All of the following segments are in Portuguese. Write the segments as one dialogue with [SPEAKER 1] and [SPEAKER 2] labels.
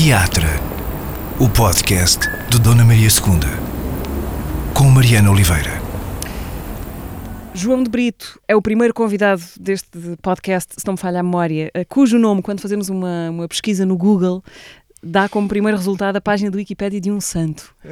[SPEAKER 1] Teatra, o podcast de Dona Maria II, com Mariana Oliveira.
[SPEAKER 2] João de Brito é o primeiro convidado deste podcast, se não me falha a memória, eh, cujo nome, quando fazemos uma, uma pesquisa no Google, dá como primeiro resultado a página do Wikipedia de um santo.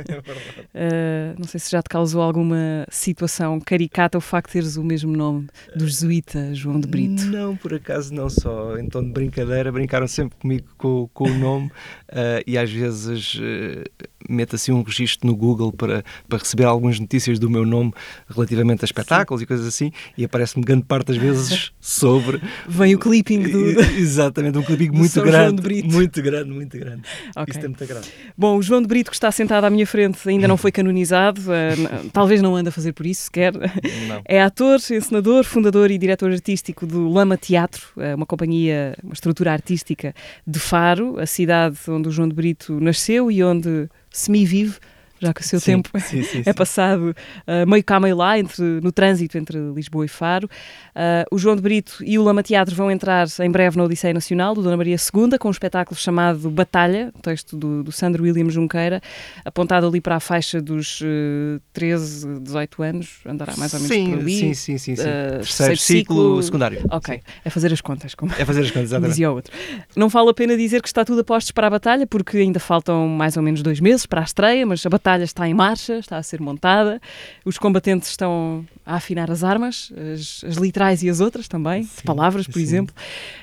[SPEAKER 2] É uh, não sei se já te causou alguma situação caricata o facto de teres o mesmo nome do jesuíta João de Brito.
[SPEAKER 3] Não, por acaso não só. Em tom de brincadeira, brincaram sempre comigo com, com o nome uh, e às vezes uh, meto assim um registro no Google para, para receber algumas notícias do meu nome relativamente a espetáculos Sim. e coisas assim e aparece-me grande parte das vezes sobre...
[SPEAKER 2] Vem o clipping do...
[SPEAKER 3] Exatamente, um clipping muito grande, muito grande, muito grande grande. Okay. Isso tem muita graça.
[SPEAKER 2] Bom, o João de Brito, que está sentado à minha frente, ainda não foi canonizado, uh, talvez não anda a fazer por isso sequer. Não. É ator, encenador, fundador e diretor artístico do Lama Teatro, uh, uma companhia, uma estrutura artística de Faro, a cidade onde o João de Brito nasceu e onde semi-vive já que o seu sim, tempo sim, sim, é passado uh, meio cá, meio lá, entre, no trânsito entre Lisboa e Faro. Uh, o João de Brito e o Lama Teatro vão entrar em breve na Odisseia Nacional, do Dona Maria II, com um espetáculo chamado Batalha, texto do, do Sandro William Junqueira, apontado ali para a faixa dos uh, 13, 18 anos, andará mais ou menos por ali.
[SPEAKER 3] Sim, sim, sim. sim. Uh, terceiro ciclo, ciclo, secundário.
[SPEAKER 2] Ok, é fazer as contas. Como
[SPEAKER 3] é fazer as contas, exatamente.
[SPEAKER 2] dizia o outro. Não vale a pena dizer que está tudo a postos para a batalha, porque ainda faltam mais ou menos dois meses para a estreia, mas a batalha batalha está em marcha, está a ser montada, os combatentes estão a afinar as armas, as, as literais e as outras também, sim, de palavras, por sim. exemplo.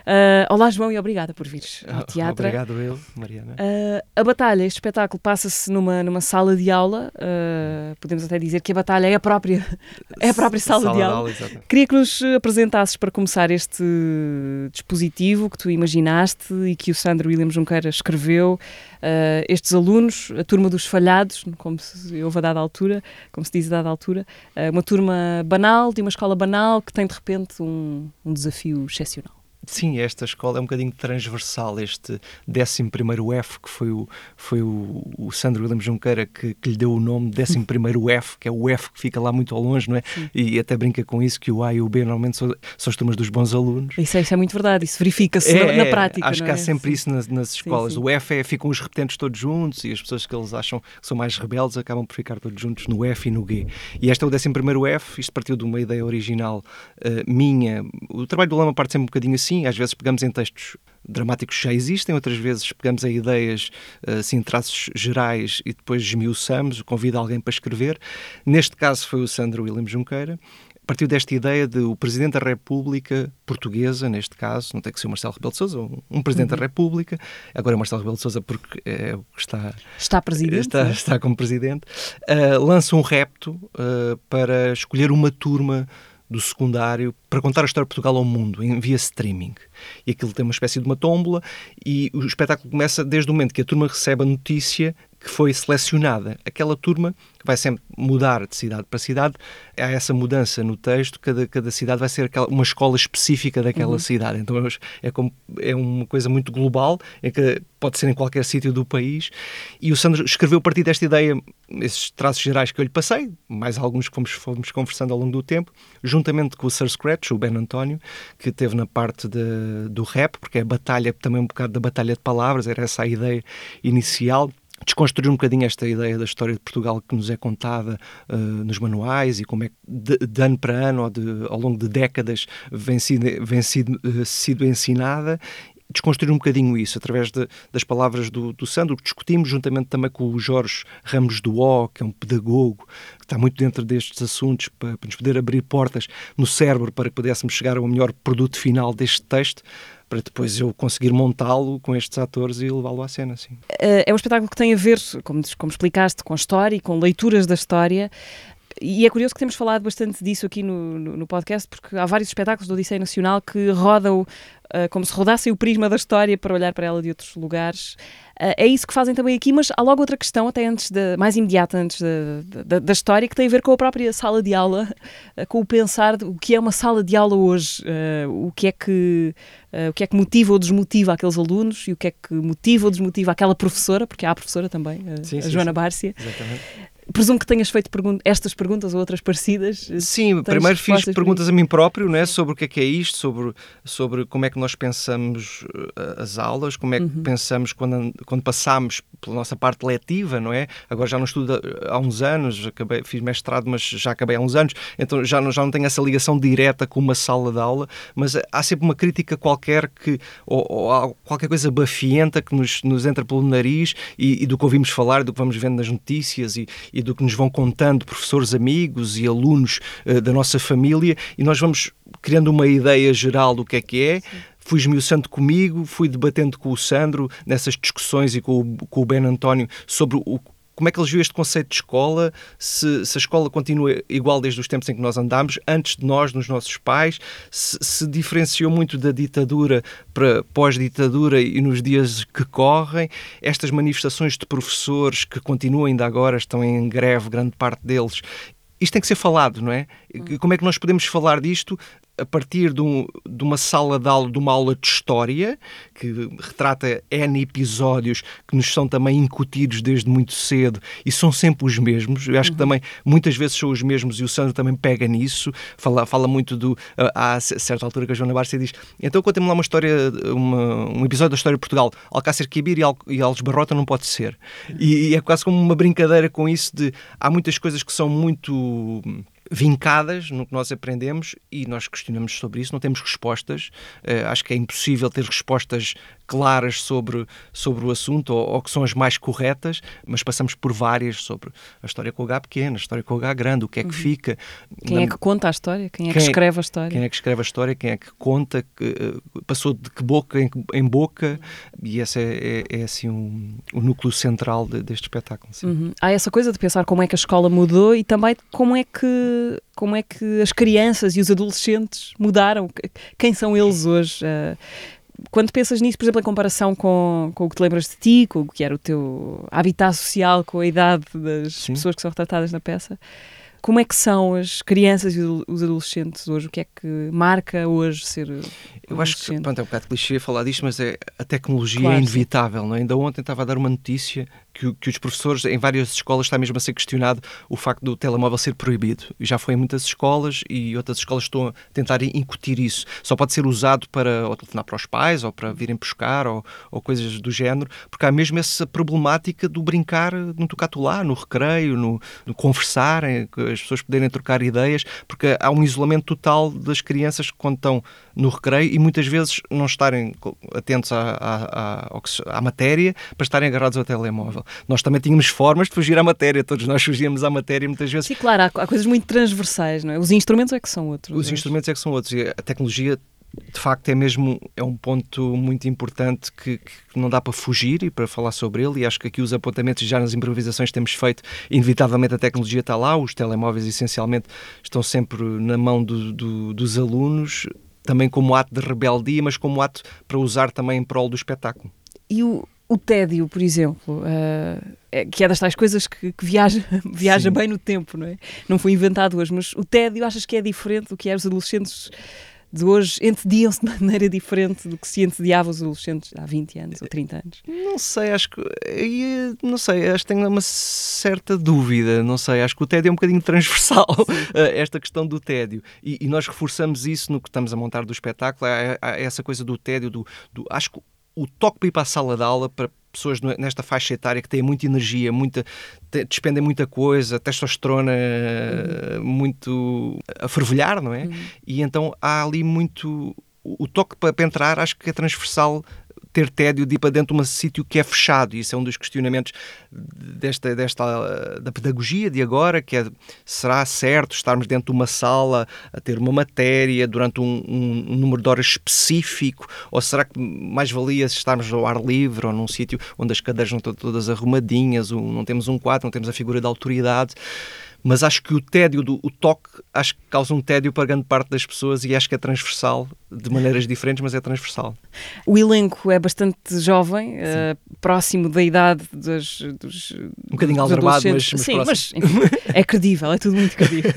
[SPEAKER 2] Uh, olá, João, e obrigada por vires ao teatro.
[SPEAKER 3] Obrigado, eu, Mariana. Uh,
[SPEAKER 2] a batalha, este espetáculo, passa-se numa, numa sala de aula. Uh, podemos até dizer que a batalha é a própria, é a própria sala, sala de aula. De aula Queria que nos apresentasses para começar este dispositivo que tu imaginaste e que o Sandro William Junqueira escreveu. Estes alunos, a turma dos falhados, como se houve a dada altura, como se diz a dada altura, uma turma banal, de uma escola banal que tem de repente um, um desafio excepcional.
[SPEAKER 3] Sim, esta escola é um bocadinho transversal, este 11 F, que foi o, foi o, o Sandro William Junqueira que, que, lhe deu o nome 11 F, que é o F que fica lá muito ao longe, não é? Sim. E até brinca com isso, que o A e o B normalmente são, são as turmas dos bons alunos.
[SPEAKER 2] Isso é, isso é muito verdade, isso verifica-se é, na, na, prática.
[SPEAKER 3] Acho que há
[SPEAKER 2] é?
[SPEAKER 3] sempre sim. isso nas, nas escolas. Sim, o F é, ficam os repetentes todos juntos e as pessoas que eles acham que são mais rebeldes acabam por ficar todos juntos no F e no G. E este é o 11 F, isto partiu de uma ideia original uh, minha. O trabalho do Lama parte sempre um bocadinho assim, às vezes pegamos em textos dramáticos que já existem, outras vezes pegamos em ideias, assim, traços gerais e depois esmiuçamos, convida alguém para escrever. Neste caso foi o Sandro William Junqueira, partiu desta ideia de o Presidente da República Portuguesa, neste caso, não tem que ser o Marcelo Rebelo de Sousa, um Presidente uhum. da República, agora é o Marcelo Rebelo de Sousa porque é o que está...
[SPEAKER 2] Está Presidente.
[SPEAKER 3] Está, está como Presidente. Uh, lança um repto uh, para escolher uma turma do secundário para contar a história de Portugal ao mundo via streaming. E aquilo tem uma espécie de uma tómbola e o espetáculo começa desde o momento que a turma recebe a notícia que foi selecionada. Aquela turma vai sempre mudar de cidade para cidade, há essa mudança no texto, cada, cada cidade vai ser aquela, uma escola específica daquela uhum. cidade. Então é, como, é uma coisa muito global, é que pode ser em qualquer sítio do país. E o Sandro escreveu a partir desta ideia, esses traços gerais que eu lhe passei, mais alguns que fomos, fomos conversando ao longo do tempo, juntamente com o Sir Scratch, o Ben António, que teve na parte de, do rap, porque é a batalha, também um bocado da batalha de palavras, era essa a ideia inicial desconstruir um bocadinho esta ideia da história de Portugal que nos é contada uh, nos manuais e como é que de, de ano para ano ou de, ao longo de décadas vem sido, vem sido, uh, sido ensinada. Desconstruir um bocadinho isso através de, das palavras do, do Sandro, que discutimos juntamente também com o Jorge Ramos do O, que é um pedagogo que está muito dentro destes assuntos, para, para nos poder abrir portas no cérebro para que pudéssemos chegar ao melhor produto final deste texto para depois eu conseguir montá-lo com estes atores e levá-lo à cena. Assim.
[SPEAKER 2] É um espetáculo que tem a ver, como, como explicaste, com a história e com leituras da história. E é curioso que temos falado bastante disso aqui no, no, no podcast, porque há vários espetáculos do Odisseia Nacional que rodam uh, como se rodassem o prisma da história para olhar para ela de outros lugares. Uh, é isso que fazem também aqui, mas há logo outra questão, até antes de, mais imediata, antes de, de, da história, que tem a ver com a própria sala de aula, uh, com o pensar o que é uma sala de aula hoje, o, que é que, o que é que motiva ou desmotiva aqueles alunos e o que é que motiva ou desmotiva aquela professora, porque há a professora também, sim, a sim, Joana sim. Bárcia.
[SPEAKER 3] Exatamente
[SPEAKER 2] Presumo que tenhas feito pergun estas perguntas ou outras parecidas.
[SPEAKER 3] Sim,
[SPEAKER 2] Tens
[SPEAKER 3] primeiro fiz perguntas a mim próprio né, sobre o que é que é isto, sobre, sobre como é que nós pensamos uh, as aulas, como é que
[SPEAKER 2] Uhum.
[SPEAKER 3] pensamos quando, quando passamos pela nossa parte letiva, não é? Agora já não estudo há uns anos, acabei, fiz mestrado, mas já acabei há uns anos, então já não, já não tenho essa ligação direta com uma sala de aula, mas há sempre uma crítica qualquer que, ou, ou qualquer coisa bafienta que nos, nos entra pelo nariz e, e do que ouvimos falar, do que vamos vendo nas notícias e, e do que nos vão contando professores amigos e alunos eh, da nossa família e nós vamos criando uma ideia geral do que é que é. Fui esmiuçando comigo, fui debatendo com o Sandro nessas discussões e com o, com o Ben António sobre o, como é que eles viu este conceito de escola, se, se, a escola continua igual desde os tempos em que nós andámos, antes de nós, nos nossos pais, se, se diferenciou muito da ditadura para pós-ditadura e nos dias que correm, estas manifestações de professores que continuam ainda agora, estão em greve, grande parte deles, isto tem que ser falado, não é? Como é que nós podemos falar disto a partir de, um, de, uma sala de aula, de uma aula de história, que retrata N episódios que nos são também incutidos desde muito cedo e são sempre os mesmos. Eu acho
[SPEAKER 2] Uhum.
[SPEAKER 3] que também muitas vezes são os mesmos e o Sandro também pega nisso. Fala, fala muito do. Há certa altura que a Joana Barça diz: então contem-me lá uma história, uma, um episódio da história de Portugal. Alcácer Quibir e, Al, e Alves Barrota não pode ser. E, e é quase como uma brincadeira com isso de. Há muitas coisas que são muito vincadas no que nós aprendemos e nós questionamos sobre isso, não temos respostas. Uh, acho que é impossível ter respostas claras sobre, sobre o assunto ou, ou, que são as mais corretas, mas passamos por várias sobre a história com o H pequeno, a história com o H grande, o que é que uhum. fica.
[SPEAKER 2] Quem Na... é que conta a história? Quem é que quem escreve a história?
[SPEAKER 3] Quem é que escreve a história? Quem é que conta? Que, uh, passou de que boca em, em boca? E esse é, é, é assim um, o núcleo central de, deste espetáculo.
[SPEAKER 2] Uhum. Há essa coisa de pensar como é que a escola mudou e também como é que como é que as crianças e os adolescentes mudaram, quem são eles hoje. Uh, quando pensas nisso, por exemplo, em comparação com, com o que te lembras de ti, com o que era o teu habitat social, com a idade das Sim. pessoas que são retratadas na peça, como é que são as crianças e os adolescentes hoje? O que é que marca hoje ser
[SPEAKER 3] Eu acho que pronto, é um bocado clichê falar disto, mas é, a tecnologia claro, é inevitável. Não é? Ainda ontem estava a dar uma notícia que, que, os professores, em várias escolas, está mesmo a ser questionado o facto do telemóvel ser proibido. Já foi em muitas escolas e outras escolas estão a tentar incutir isso. Só pode ser usado para ou telefonar para os pais ou para virem buscar ou, ou coisas do género, porque há mesmo essa problemática do brincar no tocatulá, no recreio, no, no conversar, as pessoas poderem trocar ideias, porque há um isolamento total das crianças quando estão no recreio e muitas vezes não estarem atentos à, à, à, à matéria para estarem agarrados ao telemóvel. Nós também tínhamos formas de fugir à matéria, todos nós fugíamos à matéria muitas vezes.
[SPEAKER 2] Sim, claro, há, há coisas muito transversais, não é? Os instrumentos é que são outros.
[SPEAKER 3] Os instrumentos é que são outros e a tecnologia de facto é mesmo é um ponto muito importante que, que, não dá para fugir e para falar sobre ele e acho que aqui os apontamentos já nas improvisações que temos feito inevitavelmente a tecnologia está lá os telemóveis essencialmente estão sempre na mão do, do, dos alunos também como ato de rebeldia mas como ato para usar também em prol do espetáculo
[SPEAKER 2] e o, o tédio por exemplo uh, é, que é das tais coisas que, que viaja, viaja bem no tempo não é não foi inventado hoje mas o tédio achas que é diferente do que é os adolescentes de hoje entediam-se de maneira diferente do que se entediava os adolescentes há 20 anos ou 30 anos?
[SPEAKER 3] Não sei, acho que. Não sei, acho que tenho uma certa dúvida. Não sei, acho que o tédio é um bocadinho transversal, esta questão do tédio. E, e, nós reforçamos isso no que estamos a montar do espetáculo, é, é essa coisa do tédio, do, do acho que o toque para ir para a sala de aula para pessoas nesta faixa etária que têm muita energia, muita, despendem muita coisa, testosterona uhum. muito a fervilhar, não é? Uhum. E então há ali muito. O toque para entrar acho que é transversal ter tédio de ir para dentro de um sítio que é fechado. E isso é um dos questionamentos desta, desta da pedagogia de agora, que é será certo estarmos dentro de uma sala a ter uma matéria durante um, um, um número de horas específico, ou será que mais valia estarmos ao ar livre ou num sítio onde as cadeiras não estão todas arrumadinhas, não temos um quadro, não temos a figura da autoridade mas acho que o tédio, do, o toque, acho que causa um tédio para grande parte das pessoas e acho que é transversal, de maneiras diferentes, mas é transversal.
[SPEAKER 2] O elenco é bastante jovem, uh, próximo da idade dos. dos
[SPEAKER 3] um bocadinho aldrabado, mas, mas
[SPEAKER 2] Sim,
[SPEAKER 3] próximo.
[SPEAKER 2] mas enfim, é credível, é tudo muito credível.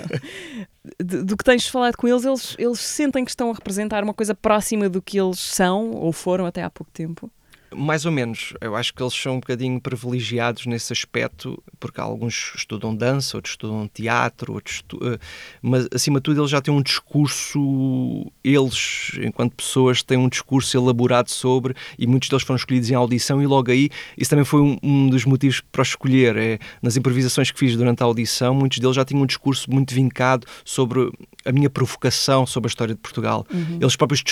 [SPEAKER 2] Do, do que tens falado com eles, eles, eles sentem que estão a representar uma coisa próxima do que eles são ou foram até há pouco tempo?
[SPEAKER 3] Mais ou menos. Eu acho que eles são um bocadinho privilegiados nesse aspecto, porque alguns estudam dança, outros estudam teatro, outros estu... Eh, mas acima de tudo eles já têm um discurso, eles, enquanto pessoas, têm um discurso elaborado sobre, e muitos deles foram escolhidos em audição, e logo aí, isso também foi um, um dos motivos para escolher. É, nas improvisações que fiz durante a audição, muitos deles já tinham um discurso muito vincado sobre a minha provocação sobre a história de Portugal. Uhum. Eles próprios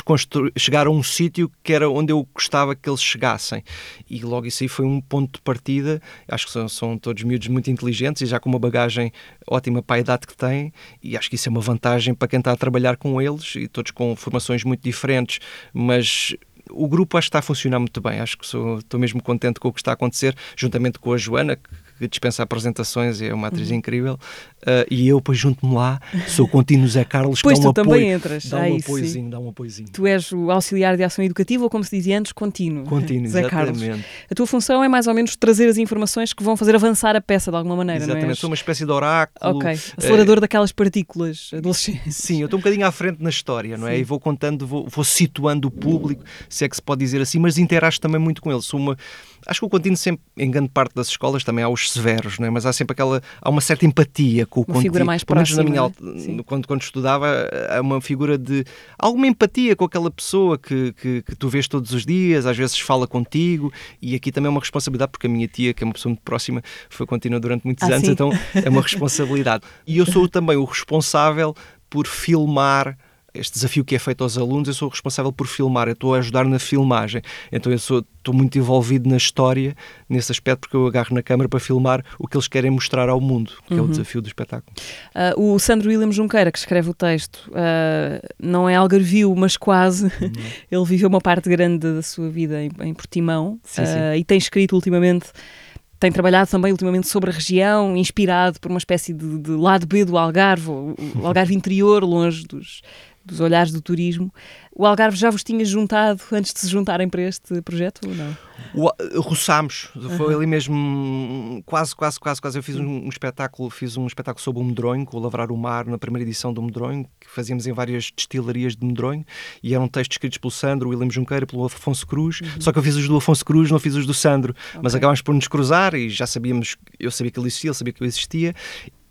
[SPEAKER 3] chegaram a um sítio que era onde eu gostava que eles chegassem. E logo isso aí foi um ponto de partida. Acho que são, são todos miúdos muito inteligentes e já com uma bagagem ótima para a idade que têm. E acho que isso é uma vantagem para quem está a trabalhar com eles e todos com formações muito diferentes, mas o grupo acho que está a funcionar muito bem. Acho que sou, estou mesmo contente com o que está a acontecer, juntamente com a Joana, que que dispensa apresentações, é uma atriz uhum. incrível. Uh, e eu, depois, junto-me lá, sou o contínuo Zé Carlos,
[SPEAKER 2] pois
[SPEAKER 3] que dá um
[SPEAKER 2] tu
[SPEAKER 3] apoio.
[SPEAKER 2] também entras.
[SPEAKER 3] Dá um apoiozinho, dá um apoiozinho.
[SPEAKER 2] Tu és o auxiliar de ação educativa, ou como se dizia antes, contínuo.
[SPEAKER 3] Contínuo,
[SPEAKER 2] Zé
[SPEAKER 3] exatamente.
[SPEAKER 2] Carlos. A tua função é mais ou menos trazer as informações que vão fazer avançar a peça de alguma maneira,
[SPEAKER 3] exatamente.
[SPEAKER 2] não é?
[SPEAKER 3] Sou uma espécie de oráculo.
[SPEAKER 2] Ok, acelerador é... daquelas partículas adolescentes.
[SPEAKER 3] Sim, eu estou um bocadinho à frente na história, não é? Sim. E vou contando, vou, vou situando o público, se é que se pode dizer assim, mas interajo também muito com ele. Sou uma Acho que o contínuo sempre, em grande parte das escolas, também há os severos, não é? mas há sempre aquela, há uma certa empatia com o
[SPEAKER 2] uma figura mais próxima.
[SPEAKER 3] Na minha, né? quando, quando estudava, há uma figura de alguma empatia com aquela pessoa que, que, que, tu vês todos os dias, às vezes fala contigo, e aqui também é uma responsabilidade, porque a minha tia, que é uma pessoa muito próxima, foi contínua durante muitos
[SPEAKER 2] ah,
[SPEAKER 3] anos,
[SPEAKER 2] sim?
[SPEAKER 3] então é uma responsabilidade. E eu sou também o responsável por filmar este desafio que é feito aos alunos, eu sou responsável por filmar, eu estou a ajudar na filmagem. Então eu sou, estou muito envolvido na história, nesse aspecto, porque eu agarro na câmara para filmar o que eles querem mostrar ao mundo, que uhum. é o uhum. desafio do espetáculo.
[SPEAKER 2] Uh, o Sandro William Junqueira, que escreve o texto, uh, não é algarvio, mas quase. Uhum. Ele viveu uma parte grande da sua vida em, em Portimão sim, uh, sim. e tem escrito ultimamente tem trabalhado também ultimamente sobre a região, inspirado por uma espécie de, de lado B do Algarve, o Algarve interior, longe dos, dos olhares do turismo. O Algarve já vos tinha juntado antes de se juntarem para este projeto ou não?
[SPEAKER 3] O, roçámos, foi ali mesmo quase, quase, quase, quase. Eu fiz um, um, espetáculo, fiz um espetáculo sobre o medronho, com o Lavrar o Mar, na primeira edição do medronho, que fazíamos em várias destilarias de medronho, e eram textos escritos pelo Sandro, William Junqueira, pelo Afonso Cruz, uhum. só que eu fiz os do Afonso Cruz, não fiz os do Sandro, okay. mas acabámos por nos cruzar e já sabíamos, eu sabia que ele existia, ele sabia que eu existia,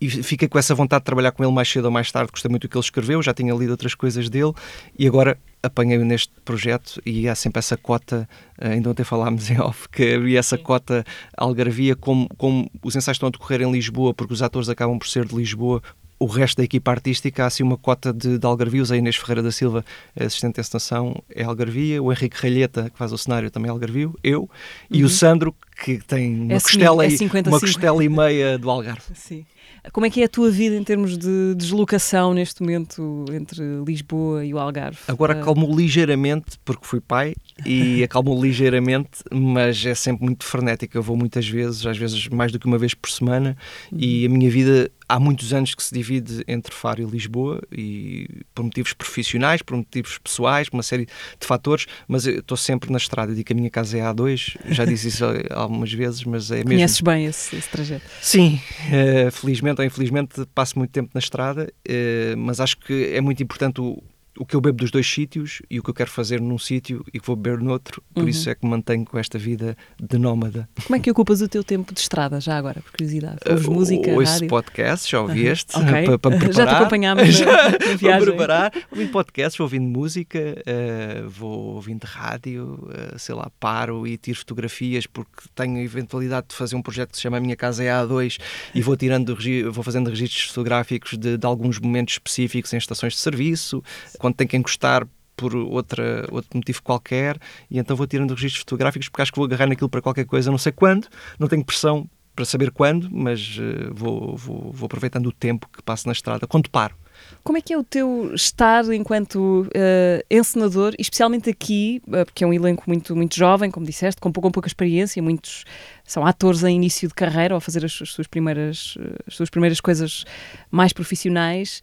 [SPEAKER 3] e fiquei com essa vontade de trabalhar com ele mais cedo ou mais tarde. Gostei muito do que ele escreveu, já tinha lido outras coisas dele e agora apanhei-o neste projeto e há sempre essa cota, eh, ainda ontem falámos em off, que havia essa Sim. cota algarvia, como, como os ensaios estão a decorrer em Lisboa, porque os atores acabam por ser de Lisboa, o resto da equipa artística há assim uma cota de, de algarvios. A Inês Ferreira da Silva, assistente de encenação, é algarvia. O Henrique Ralheta, que faz o cenário, também é algarvio. Eu. Uhum. E o uhum. Sandro, que tem uma, é costela, é e, uma costela e meia do Algarve.
[SPEAKER 2] Sim. Como é que é a tua vida em termos de deslocação neste momento entre Lisboa e o Algarve?
[SPEAKER 3] Agora acalmou ligeiramente, porque fui pai, e acalmou ligeiramente, mas é sempre muito frenética. Eu vou muitas vezes, às vezes mais do que uma vez por semana, uhum. e a minha vida há muitos anos que se divide entre Faro e Lisboa, e por motivos profissionais, por motivos pessoais, por uma série de fatores, mas eu estou sempre na estrada. Digo que a minha casa é A2, já disse isso algumas vezes, mas é mesmo.
[SPEAKER 2] Conheces bem esse, esse trajeto?
[SPEAKER 3] Sim, uh, felizmente ou infelizmente passo muito tempo na estrada, uh, mas acho que é muito importante o, o que eu bebo dos dois sítios e o que eu quero fazer num sítio e que vou beber noutro, por uhum. isso é que mantenho com esta vida de nómada.
[SPEAKER 2] Como é que ocupas o teu tempo de estrada, já agora, por curiosidade? Ouves uh, música,
[SPEAKER 3] ouço
[SPEAKER 2] rádio?
[SPEAKER 3] podcast, já ouvi este,
[SPEAKER 2] uhum. okay.
[SPEAKER 3] para, para preparar.
[SPEAKER 2] Já te acompanhámos na, na viagem.
[SPEAKER 3] Para preparar, ouvindo podcasts, vou ouvindo música, uh, vou ouvindo rádio, uh, sei lá, paro e tiro fotografias porque tenho a eventualidade de fazer um projeto que se chama Minha Casa é A2 e vou tirando, vou fazendo registros fotográficos de, de alguns momentos específicos em estações de serviço, quando tem que encostar por outra, outro motivo qualquer, e então vou tirando registros fotográficos porque acho que vou agarrar naquilo para qualquer coisa, não sei quando, não tenho pressão para saber quando, mas uh, vou, vou, vou, aproveitando o tempo que passo na estrada, quando paro.
[SPEAKER 2] Como é que é o teu estar enquanto uh, encenador, especialmente aqui, uh, porque é um elenco muito, muito jovem, como disseste, com pouca, pouca experiência, muitos são atores em início de carreira ou a fazer as, as suas primeiras, as suas primeiras coisas mais profissionais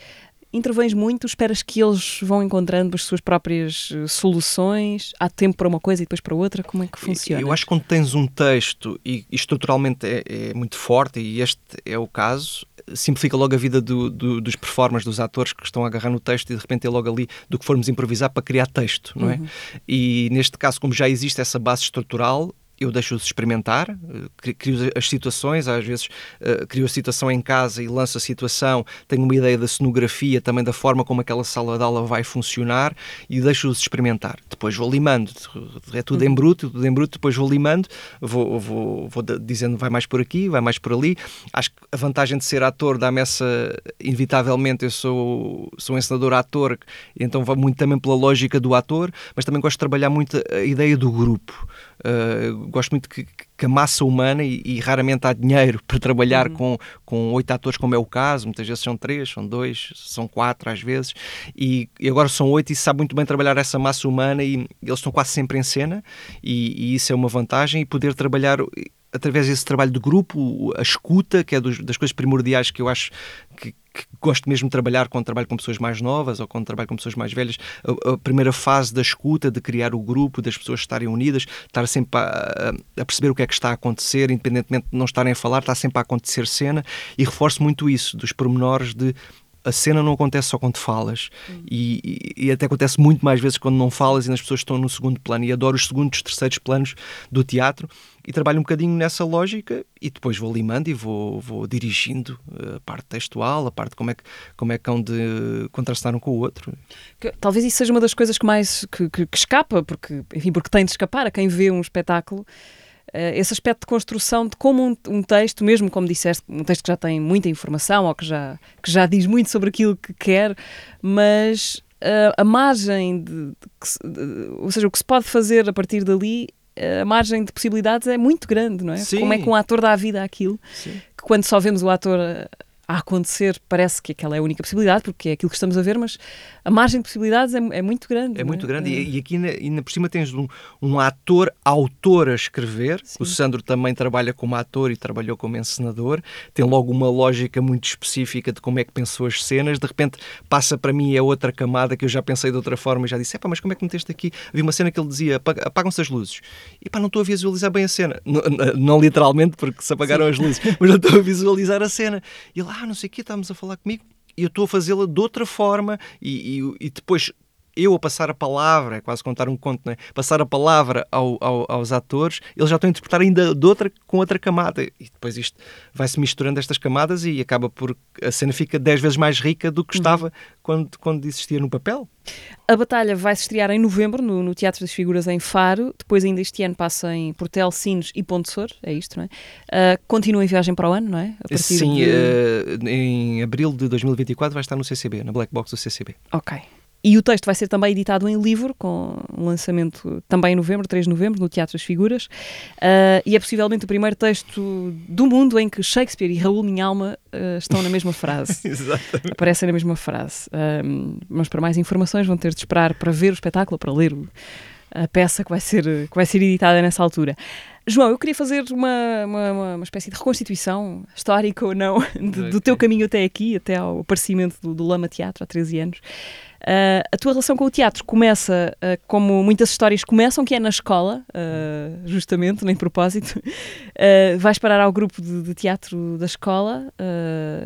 [SPEAKER 2] intervens muito, esperas que eles vão encontrando as suas próprias eh, soluções? Há tempo para uma coisa e depois para outra? Como é que funciona?
[SPEAKER 3] Eu acho que quando tens um texto e, e estruturalmente é, é, muito forte, e este é o caso, simplifica logo a vida do, do, dos performers, dos atores que estão a agarrar no texto e de repente é logo ali do que formos improvisar para criar texto, não é? Uhum. E neste caso, como já existe essa base estrutural, eu deixo-os experimentar, eh, crio as situações, às vezes uh, crio a situação em casa e lanço a situação, tenho uma ideia da cenografia, também da forma como aquela sala de aula vai funcionar e deixo-os experimentar. Depois vou limando, é tudo em uhum. bruto, tudo em bruto, depois vou limando, vou, vou, vou dizendo vai mais por aqui, vai mais por ali. Acho que a vantagem de ser ator dá-me essa, inevitavelmente, eu sou, sou um encenador-ator, então vou muito também pela lógica do ator, mas também gosto de trabalhar muito a ideia do grupo. Uh, gosto muito que, que a massa humana, e, e, raramente há dinheiro para trabalhar uhum. com, com oito atores, como é o caso, muitas vezes são três, são dois, são quatro às vezes, e, e agora são oito e se sabe muito bem trabalhar essa massa humana e eles estão quase sempre em cena, e, e isso é uma vantagem, e poder trabalhar através desse trabalho de grupo, a escuta, que é dos, das coisas primordiais que eu acho que, que gosto mesmo de trabalhar quando trabalho com pessoas mais novas ou quando trabalho com pessoas mais velhas, a, a, primeira fase da escuta, de criar o grupo, das pessoas estarem unidas, estar sempre a, a, perceber o que é que está a acontecer, independentemente de não estarem a falar, está sempre a acontecer cena e reforço muito isso, dos pormenores de a cena não acontece só quando falas uhum. e, e, até acontece muito mais vezes quando não falas e as pessoas estão no segundo plano e adoro os segundos, terceiros planos do teatro e trabalho um bocadinho nessa lógica e depois vou limando e vou, vou dirigindo eh, a parte textual, a parte como é que, como é que hão de contrastar um com o outro.
[SPEAKER 2] Talvez isso seja uma das coisas que mais que, que, que escapa, porque, enfim, porque tem de escapar a quem vê um espetáculo esse aspecto de construção de como um, um, texto, mesmo como disseste, um texto que já tem muita informação ou que já, que já diz muito sobre aquilo que quer, mas uh, a margem de, de, de, ou seja, o que se pode fazer a partir dali a margem de possibilidades é muito grande, não é?
[SPEAKER 3] Sim.
[SPEAKER 2] Como é que um ator dá vida àquilo? Sim. Que quando só vemos o ator a acontecer, parece que aquela é a única possibilidade, porque é aquilo que estamos a ver, mas a margem de possibilidades é, é muito grande.
[SPEAKER 3] É muito é? grande, é. E, e, aqui ainda por cima tens um, um ator, autor a escrever. Sim. O Sandro também trabalha como ator e trabalhou como encenador. Tem logo uma lógica muito específica de como é que pensou as cenas. De repente passa para mim é outra camada que eu já pensei de outra forma e já disse: mas como é que meteste aqui? Vi uma cena que ele dizia: apagam-se as luzes. E pá, não estou a visualizar bem a cena. Não, não literalmente, porque se apagaram Sim. as luzes, mas não estou a visualizar a cena. E ele, ah, não sei o que, estamos a falar comigo e eu estou a fazê-la de outra forma e, e, e, depois eu a passar a palavra, é quase contar um conto, né? passar a palavra ao, ao, aos atores, eles já estão a interpretar ainda de outra, com outra camada. E depois isto vai-se misturando estas camadas e acaba por. a cena fica dez vezes mais rica do que uhum. estava quando, quando existia no papel.
[SPEAKER 2] A batalha vai se estrear em novembro no, no, Teatro das Figuras em Faro. Depois, ainda este ano, passa em Portel, Sines e Ponte Sor. É isto, não é? Uh, continua em viagem para o ano, não é?
[SPEAKER 3] Sim, de... uh, em abril de 2024 vai estar no CCB, na Black Box do CCB.
[SPEAKER 2] Ok. E o texto vai ser também editado em livro, com lançamento também em novembro, 3 de novembro, no Teatro das Figuras. Uh, e é possivelmente o primeiro texto do mundo em que Shakespeare e Raul Minhalma uh, estão na mesma frase.
[SPEAKER 3] Exatamente.
[SPEAKER 2] Aparecem na mesma frase. Uh, mas para mais informações vão ter de esperar para ver o espetáculo, para ler o, a peça que vai, ser, que vai ser editada nessa altura. João, eu queria fazer uma, uma, uma espécie de reconstituição, histórica ou não, de, do teu caminho até aqui, até ao aparecimento do, do Lama Teatro há 13 anos. Uh, a tua relação com o teatro começa uh, como muitas histórias começam, que é na escola, uh, justamente, nem propósito. vais parar ao grupo de, de teatro da escola,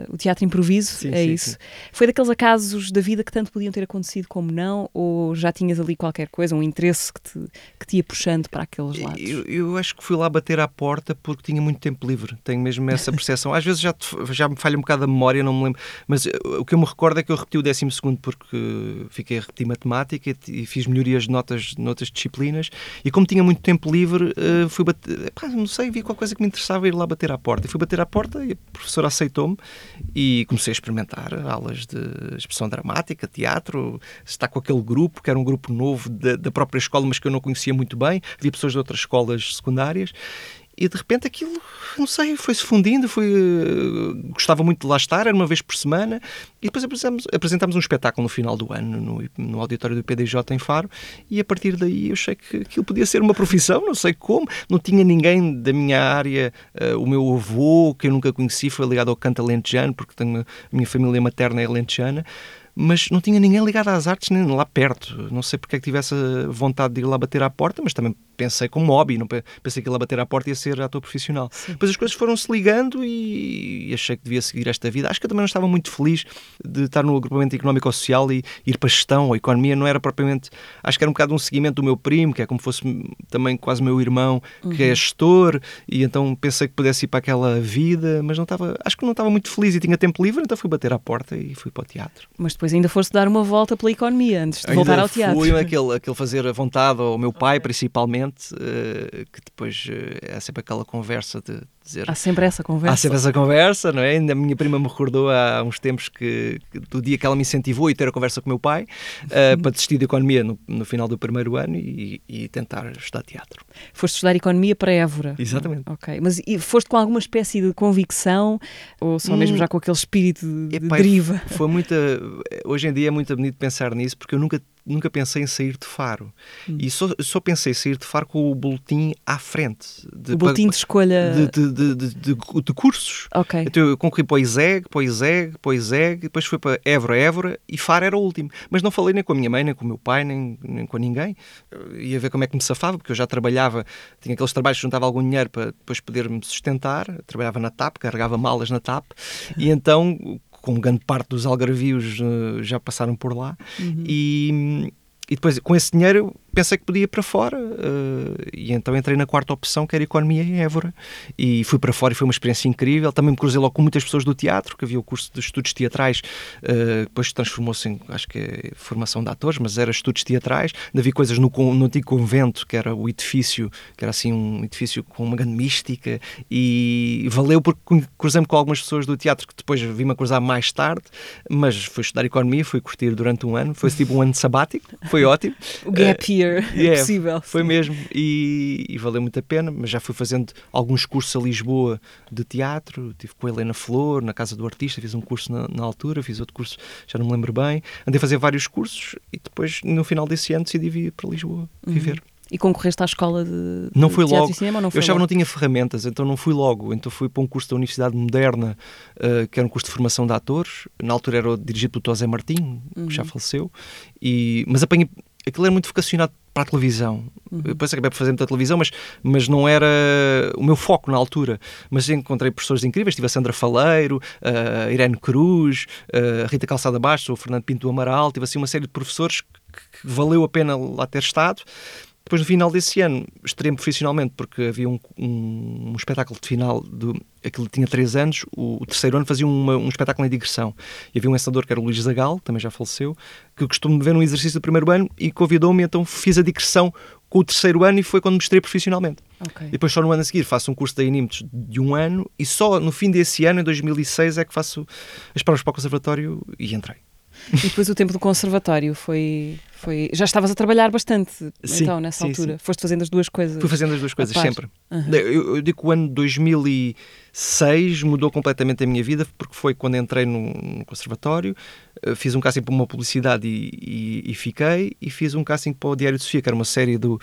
[SPEAKER 2] o teatro improviso, sim, é sim, isso. Sim. Foi daqueles acasos da vida que tanto podiam ter acontecido como não, ou já tinhas ali qualquer coisa, um interesse que te, que te ia puxando para aqueles lados?
[SPEAKER 3] Eu, eu acho que fui lá bater à porta porque tinha muito tempo livre, tenho mesmo essa percepção. Às vezes já, já me falha um bocado a memória, não me lembro, mas o que eu me recordo é que eu repeti o 12 porque fiquei a repetir matemática e fiz melhorias de notas noutras disciplinas. E como tinha muito tempo livre, uh, fui bater, pá, não sei, vi qualquer coisa que me interessava ir lá bater à porta. E fui bater à porta e a professora aceitou-me e comecei a experimentar aulas de expressão dramática, teatro, estar com aquele grupo, que era um grupo novo da, da própria escola, mas que eu não conhecia muito bem. Vi pessoas de outras escolas secundárias e de repente aquilo, não sei, foi-se fundindo, foi, uh, gostava muito de lá estar, era uma vez por semana, e depois apresentámos, apresentámos um espetáculo no final do ano, no, no auditório do PDJ em Faro, e a partir daí eu achei que aquilo podia ser uma profissão, não sei como, não tinha ninguém da minha área, uh, o meu avô, que eu nunca conheci, foi ligado ao canto alentejano, porque tenho, a minha família materna é alentejana, mas não tinha ninguém ligado às artes nem lá perto. Não sei porque é que tivesse vontade de ir lá bater à porta, mas também pensei como hobby, não pensei que ir lá bater à porta ia ser ator profissional. Sim. Depois as coisas foram-se ligando e achei que devia seguir esta vida. Acho que eu também não estava muito feliz de estar no agrupamento económico ou social e ir para a gestão ou economia, não era propriamente. Acho que era um bocado um seguimento do meu primo, que é como fosse também quase meu irmão, que é uhum. é gestor, e então pensei que pudesse ir para aquela vida, mas não estava. Acho que não estava muito feliz e tinha tempo livre, então fui bater à porta e fui para o teatro.
[SPEAKER 2] Mas depois ainda foste dar uma volta pela economia antes de ainda voltar ao teatro.
[SPEAKER 3] Fui aquele, aquele fazer a vontade ao meu pai, okay. principalmente, uh, que depois uh, é sempre aquela conversa de dizer.
[SPEAKER 2] Há sempre essa conversa.
[SPEAKER 3] Há sempre essa conversa, não é? Ainda a minha prima me recordou há uns tempos que, que do dia que ela me incentivou a ter a conversa com o meu pai uh, para desistir de economia no, no, final do primeiro ano e, e, tentar estudar teatro.
[SPEAKER 2] Foste estudar economia para Évora.
[SPEAKER 3] Exatamente.
[SPEAKER 2] Ok, mas foste com alguma espécie de convicção ou só mesmo hum, já com aquele espírito de, de deriva?
[SPEAKER 3] Foi muita. Hoje em dia é muito bonito pensar nisso porque eu nunca nunca pensei em sair de Faro. Hum. E só, só pensei em sair de Faro com o boletim à frente.
[SPEAKER 2] De, o boletim de escolha...
[SPEAKER 3] De, de, de, de cursos.
[SPEAKER 2] Ok.
[SPEAKER 3] Então eu concorri para o ISEG, para o ISEG, para o ISEG, depois fui para Évora, Évora, e Faro era o último. Mas não falei nem com a minha mãe, nem com o meu pai, nem, nem com ninguém. Eu ia ver como é que me safava, porque eu já trabalhava, tinha aqueles trabalhos que juntava algum dinheiro para depois poder me sustentar. trabalhava na TAP, carregava malas na TAP, e então como grande parte dos algarvios uh, já passaram por lá. Uhum. E, e depois, com esse dinheiro, pensei que podia ir para fora uh, e então entrei na quarta opção, que era Economia em Évora. E fui para fora e foi uma experiência incrível. Também me cruzei logo com muitas pessoas do teatro, que havia o curso de estudos teatrais, uh, depois transformou-se em, acho que é formação de atores, mas era estudos teatrais. Ainda vi coisas no, no antigo convento, que era o edifício, que era assim um edifício com uma grande mística e valeu porque cruzei-me com algumas pessoas do teatro que depois vi-me a cruzar mais tarde, mas fui estudar Economia, fui curtir durante um ano, foi tipo um ano sabático, foi ótimo.
[SPEAKER 2] O gap year year yeah, possível.
[SPEAKER 3] Foi sim. mesmo e, e, valeu muito a pena, mas já fui fazendo alguns cursos a Lisboa de teatro, tive com a Helena Flor, na Casa do Artista, fiz um curso na, na altura, fiz outro curso, já não me lembro bem. Andei a fazer vários cursos e depois, no final desse ano, decidi vir para Lisboa uhum. viver.
[SPEAKER 2] E concorreste à escola de,
[SPEAKER 3] não fui logo.
[SPEAKER 2] cinema? Não
[SPEAKER 3] eu achava que não tinha ferramentas, então não fui logo. Então fui para um curso da Universidade Moderna, uh, que era um curso de formação de atores. Na altura era dirigido pelo José Martim, uhum. que já uhum. faleceu. E, mas apanhei aquilo era muito vocacionado para a televisão. Uhum. Depois acabei por fazer muita televisão, mas, mas não era o meu foco na altura. Mas encontrei professores incríveis, tive a Sandra Faleiro, a Irene Cruz, a Rita Calçada Bastos, o Fernando Pinto do Amaral, tive assim uma série de professores que, que valeu a pena lá ter estado. Depois, no final desse ano, estreei profissionalmente, porque havia um, um, um, espetáculo de final, do, aquele tinha 3 anos, o, o terceiro ano fazia uma, um espetáculo em digressão. E havia um encenador que era o Luís Zagal, também já faleceu, que costumo ver um exercício do primeiro ano e convidou-me, então fiz a digressão com o terceiro ano e foi quando me estreiei profissionalmente.
[SPEAKER 2] Okay.
[SPEAKER 3] E depois só no ano a seguir faço um curso de Inimtos de um ano e só no fim desse ano, em 2006, é que faço as provas para o conservatório e entrei.
[SPEAKER 2] E depois o tempo do conservatório foi, foi. Já estavas a trabalhar bastante,
[SPEAKER 3] sim,
[SPEAKER 2] então, nessa
[SPEAKER 3] sim,
[SPEAKER 2] altura.
[SPEAKER 3] Sim.
[SPEAKER 2] Foste fazendo as duas coisas.
[SPEAKER 3] Fui fazendo as duas coisas, sempre. Uhum. Eu, eu, digo que o ano 2006 mudou completamente a minha vida, porque foi quando entrei no, no conservatório, eh, fiz um casting para uma publicidade e, e, e, fiquei, e fiz um casting para o Diário de Sofia, que era uma série do,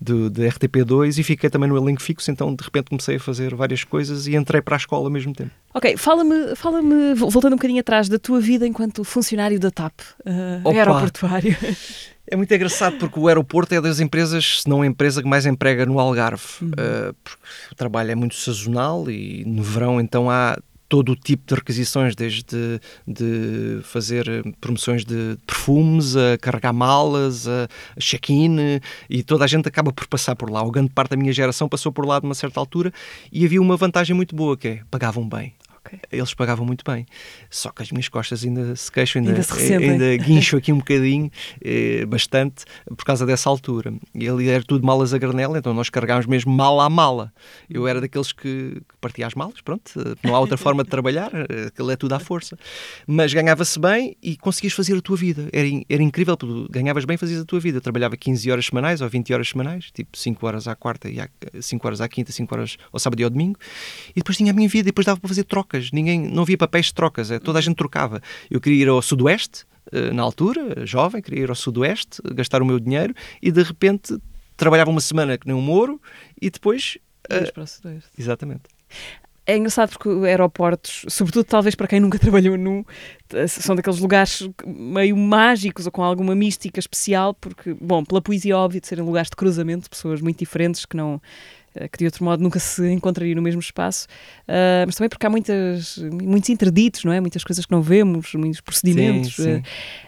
[SPEAKER 3] do, de RTP2, e fiquei também no elenco fixo, então de repente comecei a fazer várias coisas e entrei para a escola ao mesmo tempo.
[SPEAKER 2] Ok, fala-me, fala-me voltando um bocadinho atrás, da tua vida enquanto funcionário da TAP, uh, aeroportuário.
[SPEAKER 3] É muito engraçado porque o aeroporto é das empresas, se não a empresa que mais emprega no Algarve. Uhum. Uh, o trabalho é muito sazonal e no verão então há todo o tipo de requisições, desde de fazer promoções de perfumes, a carregar malas, a check-in, e toda a gente acaba por passar por lá. O grande parte da minha geração passou por lá de uma certa altura e havia uma vantagem muito boa, que é pagavam bem. Okay. Eles pagavam muito bem. Só que as minhas costas ainda se queixam, ainda, ainda, se ainda guincho aqui um bocadinho, eh, bastante, por causa dessa altura. E ali era tudo malas a granela, então nós carregámos mesmo mala a mala. Eu era daqueles que, que partia as malas, pronto, eh, não há outra forma de trabalhar, eh, aquilo é tudo à força. Mas ganhava-se bem e conseguias fazer a tua vida. Era, era incrível, ganhavas bem fazias a tua vida. Eu trabalhava 15 horas semanais ou 20 horas semanais, tipo 5 horas à quarta e 5 horas à quinta, 5 horas ao sábado e ao domingo. E depois tinha a minha vida e depois dava para fazer trocas trocas, ninguém, não havia papéis de trocas, é, toda a gente trocava. Eu queria ir ao Sudoeste, eh, na altura, jovem, queria ir ao Sudoeste, gastar o meu dinheiro e de repente trabalhava uma semana que nem um moro e depois.
[SPEAKER 2] Uh, para o Sudoeste.
[SPEAKER 3] Exatamente.
[SPEAKER 2] É engraçado porque aeroportos, sobretudo talvez para quem nunca trabalhou num, são daqueles lugares meio mágicos ou com alguma mística especial, porque, bom, pela poesia óbvia de serem lugares de cruzamento de pessoas muito diferentes que não eh, que de outro modo nunca se encontraria no mesmo espaço, uh, mas também porque há muitas, muitos interditos, não é? Muitas coisas que não vemos, muitos procedimentos. Sim, sim.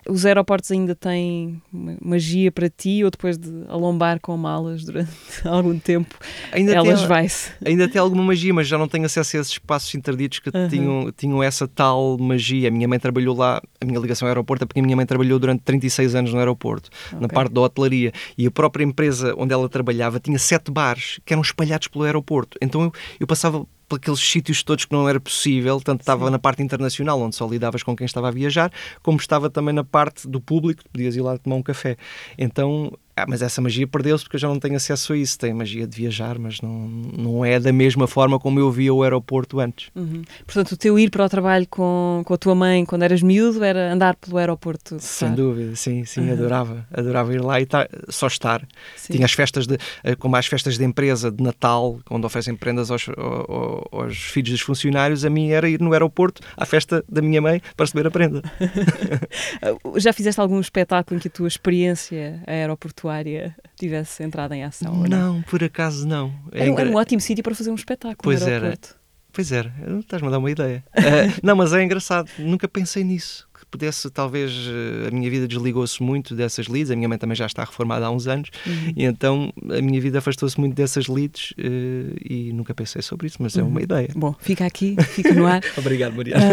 [SPEAKER 2] Uh, os aeroportos ainda têm magia para ti ou depois de alombar com malas durante algum tempo, ainda elas vai-se?
[SPEAKER 3] Ainda tem alguma magia, mas já não tenho acesso a esses espaços interditos que uhum. tinham, tinham essa tal magia. A minha mãe trabalhou lá, a minha ligação ao aeroporto é porque a minha mãe trabalhou durante 36 anos no aeroporto, okay. na parte da hotelaria, e a própria empresa onde ela trabalhava tinha sete bares, que eram espalhados pelo aeroporto. Então eu, eu passava por aqueles sítios todos que não era possível, tanto estava Sim. na parte internacional, onde só lidavas com quem estava a viajar, como estava também na parte do público, podias ir lá tomar um café. Então ah, mas essa magia perdeu-se porque eu já não tenho acesso a isso. Tenho magia de viajar, mas não, não é da mesma forma como eu via o aeroporto antes.
[SPEAKER 2] Uhum. Portanto, o teu ir para o trabalho com, com a tua mãe quando eras miúdo era andar pelo aeroporto.
[SPEAKER 3] Sem dúvida, sim, sim, uhum. adorava. Adorava ir lá e tá, só estar. Sim. Tinha as festas, de, eh, como as festas de empresa de Natal, onde oferecem prendas aos, aos, aos filhos dos funcionários. A mim era ir no aeroporto à festa da minha mãe para receber a prenda.
[SPEAKER 2] já fizeste algum espetáculo em que a tua experiência aeroportuária portuária tivesse entrado em ação?
[SPEAKER 3] Não, não? por acaso não.
[SPEAKER 2] É era, um ótimo sítio para fazer um espetáculo.
[SPEAKER 3] Pois era. Pois era, estás-me a dar uma ideia. uh, não, mas é engraçado, nunca pensei nisso. Que pudesse, talvez, uh, a minha vida desligou-se muito dessas leads. A minha mãe também já está reformada há uns anos, uhum. e então a minha vida afastou-se muito dessas leads uh, e nunca pensei sobre isso, mas uhum. é uma uhum. ideia.
[SPEAKER 2] Bom, fica aqui, fica no ar.
[SPEAKER 3] Obrigado, Mariana.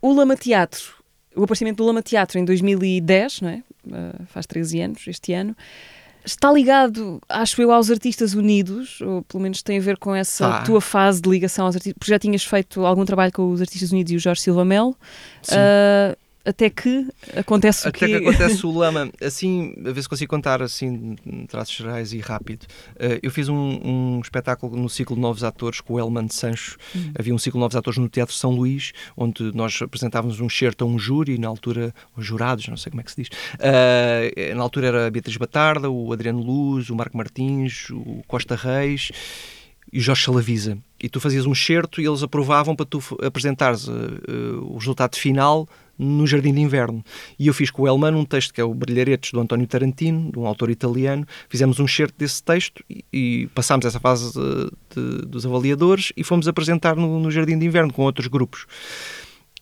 [SPEAKER 2] o Lama Teatro, o aparecimento do Lama Teatro em 2010, não é? uh, faz 13 anos, este ano. Está ligado, acho eu, aos Artistas Unidos, ou pelo menos tem a ver com essa ah. tua fase de ligação aos artistas, porque já tinhas feito algum trabalho com os Artistas Unidos e o Jorge Silva Melo. Uh, até que acontece
[SPEAKER 3] até o que... que acontece o lama. Assim a ver se consigo contar assim traços gerais e rápido. Uh, eu fiz um, um, espetáculo no ciclo de novos atores com o Elman Sancho. Uhum. havia um ciclo de novos atores no Teatro São Luís onde nós apresentávamos um certo a um júri na altura os jurados não sei como é que se diz. Uh, na altura era a Beatriz Batarda o Adriano Luz o Marco Martins o Costa Reis e o Jorge Salavisa. E tu fazias um certo e eles aprovavam para tu apresentares uh, o resultado final no Jardim de Inverno. E eu fiz com o Elman um texto que é o Brilharetes do António Tarantino, de um autor italiano. Fizemos um certo desse texto e, e passámos essa fase de, de, dos avaliadores e fomos apresentar no, no, Jardim de Inverno com outros grupos.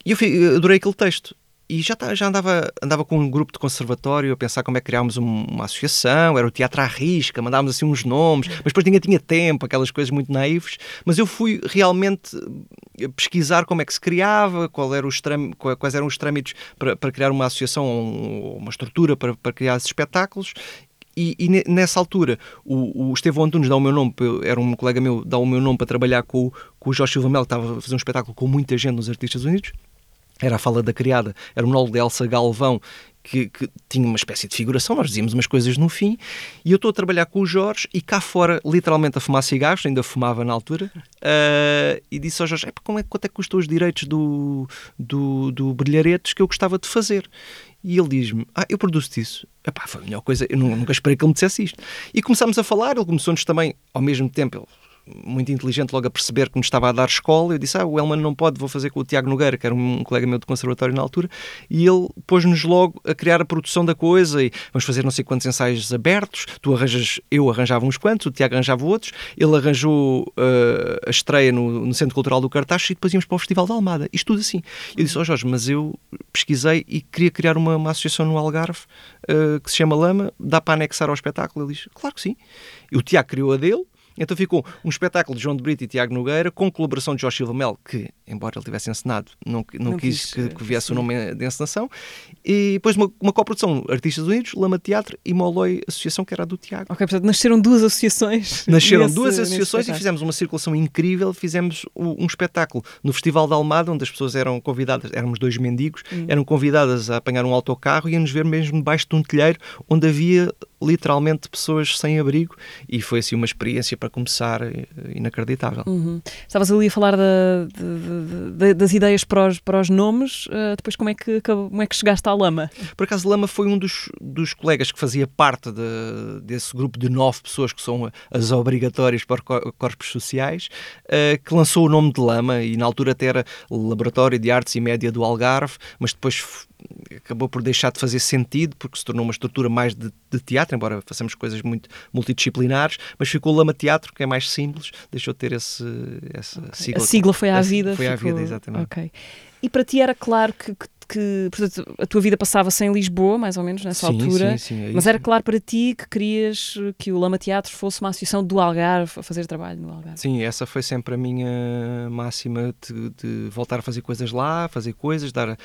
[SPEAKER 3] E eu, eu adorei aquele texto e já, tá, já andava, andava com um grupo de conservatório a pensar como é que criámos uma, uma associação, era o teatro à risca, mandávamos assim uns nomes, mas depois ninguém tinha tempo, aquelas coisas muito naivas. Mas eu fui realmente eh, pesquisar como é que se criava, qual era os quais eram os trâmites para, para criar uma associação ou uma estrutura para, para criar esses espetáculos. E, e, nessa altura o, o Estevão Antunes dá o meu nome, era um colega meu, dá o meu nome para trabalhar com, com o Jorge Silva Melo, que estava a fazer um espetáculo com muita gente nos Artistas Unidos era a fala da criada, era o monólogo de Elsa Galvão, que, que, tinha uma espécie de figuração, nós dizíamos umas coisas no fim, e eu estou a trabalhar com o Jorge e cá fora, literalmente a fumar cigarros, ainda fumava na altura, uh, e disse ao Jorge: como é, quanto é que custam os direitos do, do, do Brilharetes que eu gostava de fazer? E ele diz-me: Ah, eu produzo isso. Epá, foi a melhor coisa, eu nunca esperei que ele me dissesse isto. E começámos a falar, ele começou-nos também, ao mesmo tempo, ele muito inteligente logo a perceber que nos estava a dar escola. Eu disse: Ah, o Elman não pode, vou fazer com o Tiago Nogueira, que era um colega meu de conservatório na altura. E ele pôs-nos logo a criar a produção da coisa. E vamos fazer não sei quantos ensaios abertos. Tu arranjas, eu arranjava uns quantos, o Tiago arranjava outros. Ele arranjou uh, a estreia no, no, Centro Cultural do Cartacho e depois íamos para o Festival da Almada. Isto tudo assim. Eu disse: Ó oh, Jorge, mas eu pesquisei e queria criar uma, uma associação no Algarve uh, que se chama Lama. Dá para anexar ao espetáculo? Ele diz: Claro que sim. E o Tiago criou a dele então ficou um espetáculo de João de Brito e Tiago Nogueira, com colaboração de Jorge Silva Mel, que, embora ele tivesse encenado, não, não, não quis, que, que viesse sim. o nome de encenação. E depois uma, uma coprodução Artistas Unidos, Lama Teatro e Moloi Associação, que era a do Tiago.
[SPEAKER 2] Ok, portanto, nasceram duas associações.
[SPEAKER 3] Nasceram nesse, duas associações e fizemos uma circulação incrível. Fizemos um espetáculo no Festival da Almada, onde as pessoas eram convidadas, éramos dois mendigos, hum. eram convidadas a apanhar um autocarro e a nos ver mesmo debaixo de um telheiro onde havia literalmente pessoas sem abrigo e foi assim uma experiência para começar inacreditável.
[SPEAKER 2] Uhum. Estavas ali a falar da, das ideias para os, para os nomes, uh, depois como é, que, como é que chegaste à Lama?
[SPEAKER 3] Por acaso, Lama foi um dos, dos colegas que fazia parte de, desse grupo de nove pessoas que são as obrigatórias para corpos sociais, uh, que lançou o nome de Lama e na altura até era Laboratório de Artes e Média do Algarve, mas depois acabou por deixar de fazer sentido porque se tornou uma estrutura mais de, de, teatro, embora façamos coisas muito multidisciplinares, mas ficou Lama Teatro, que é mais simples, deixou de ter esse, essa okay. sigla.
[SPEAKER 2] A sigla foi à vida.
[SPEAKER 3] Foi ficou... à vida, exatamente.
[SPEAKER 2] Ok. E para ti era claro que, que que portanto, a tua vida passava-se em Lisboa, mais ou menos, nessa
[SPEAKER 3] sim,
[SPEAKER 2] altura.
[SPEAKER 3] Sim, sim, é
[SPEAKER 2] mas era claro para ti que querias que o Lama Teatro fosse uma associação do Algarve, a fazer trabalho no Algarve.
[SPEAKER 3] Sim, essa foi sempre a minha máxima de, de voltar a fazer coisas lá, fazer coisas, dar,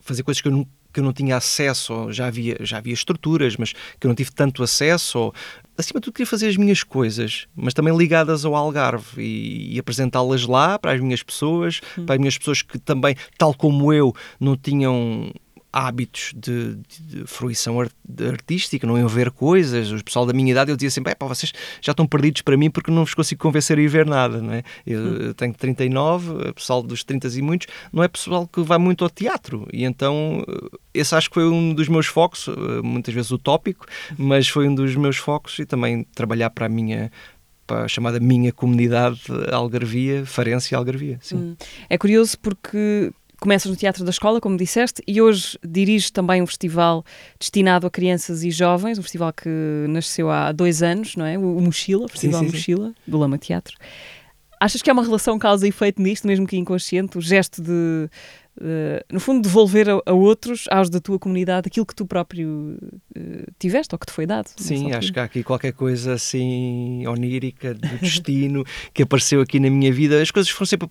[SPEAKER 3] fazer coisas que eu não que eu não tinha acesso, já havia, já havia estruturas, mas que eu não tive tanto acesso. Ou, acima de tudo, queria fazer as minhas coisas, mas também ligadas ao Algarve e, e apresentá-las lá para as minhas pessoas, hum. para as minhas pessoas que também, tal como eu, não tinham hábitos de, de, de fruição art, de artística, não iam ver coisas. O pessoal da minha idade eu dizia sempre: pá, vocês já estão perdidos para mim porque não vos consigo convencer a ir ver nada. Não é? Eu, hum. tenho 39, o pessoal dos 30 e muitos não é pessoal que vai muito ao teatro. E então, esse acho que foi um dos meus focos, muitas vezes utópico, mas foi um dos meus focos e também trabalhar para a minha para a chamada minha comunidade Algarvia, Farense e Algarvia. Sim. Hum.
[SPEAKER 2] É curioso porque começas no Teatro da Escola, como disseste, e hoje diriges também um festival destinado a crianças e jovens, um festival que nasceu há dois anos, não é? O Mochila, o Festival sim, sim, Mochila, sim. do Lama Teatro. Achas que há uma relação causa e efeito nisto, mesmo que inconsciente, o gesto de Uh, no fundo, devolver a, a, outros, aos da tua comunidade, aquilo que tu próprio uh, tiveste ou que te foi dado.
[SPEAKER 3] Sim, acho que há aqui qualquer coisa assim onírica do destino que apareceu aqui na minha vida. As coisas foram sempre.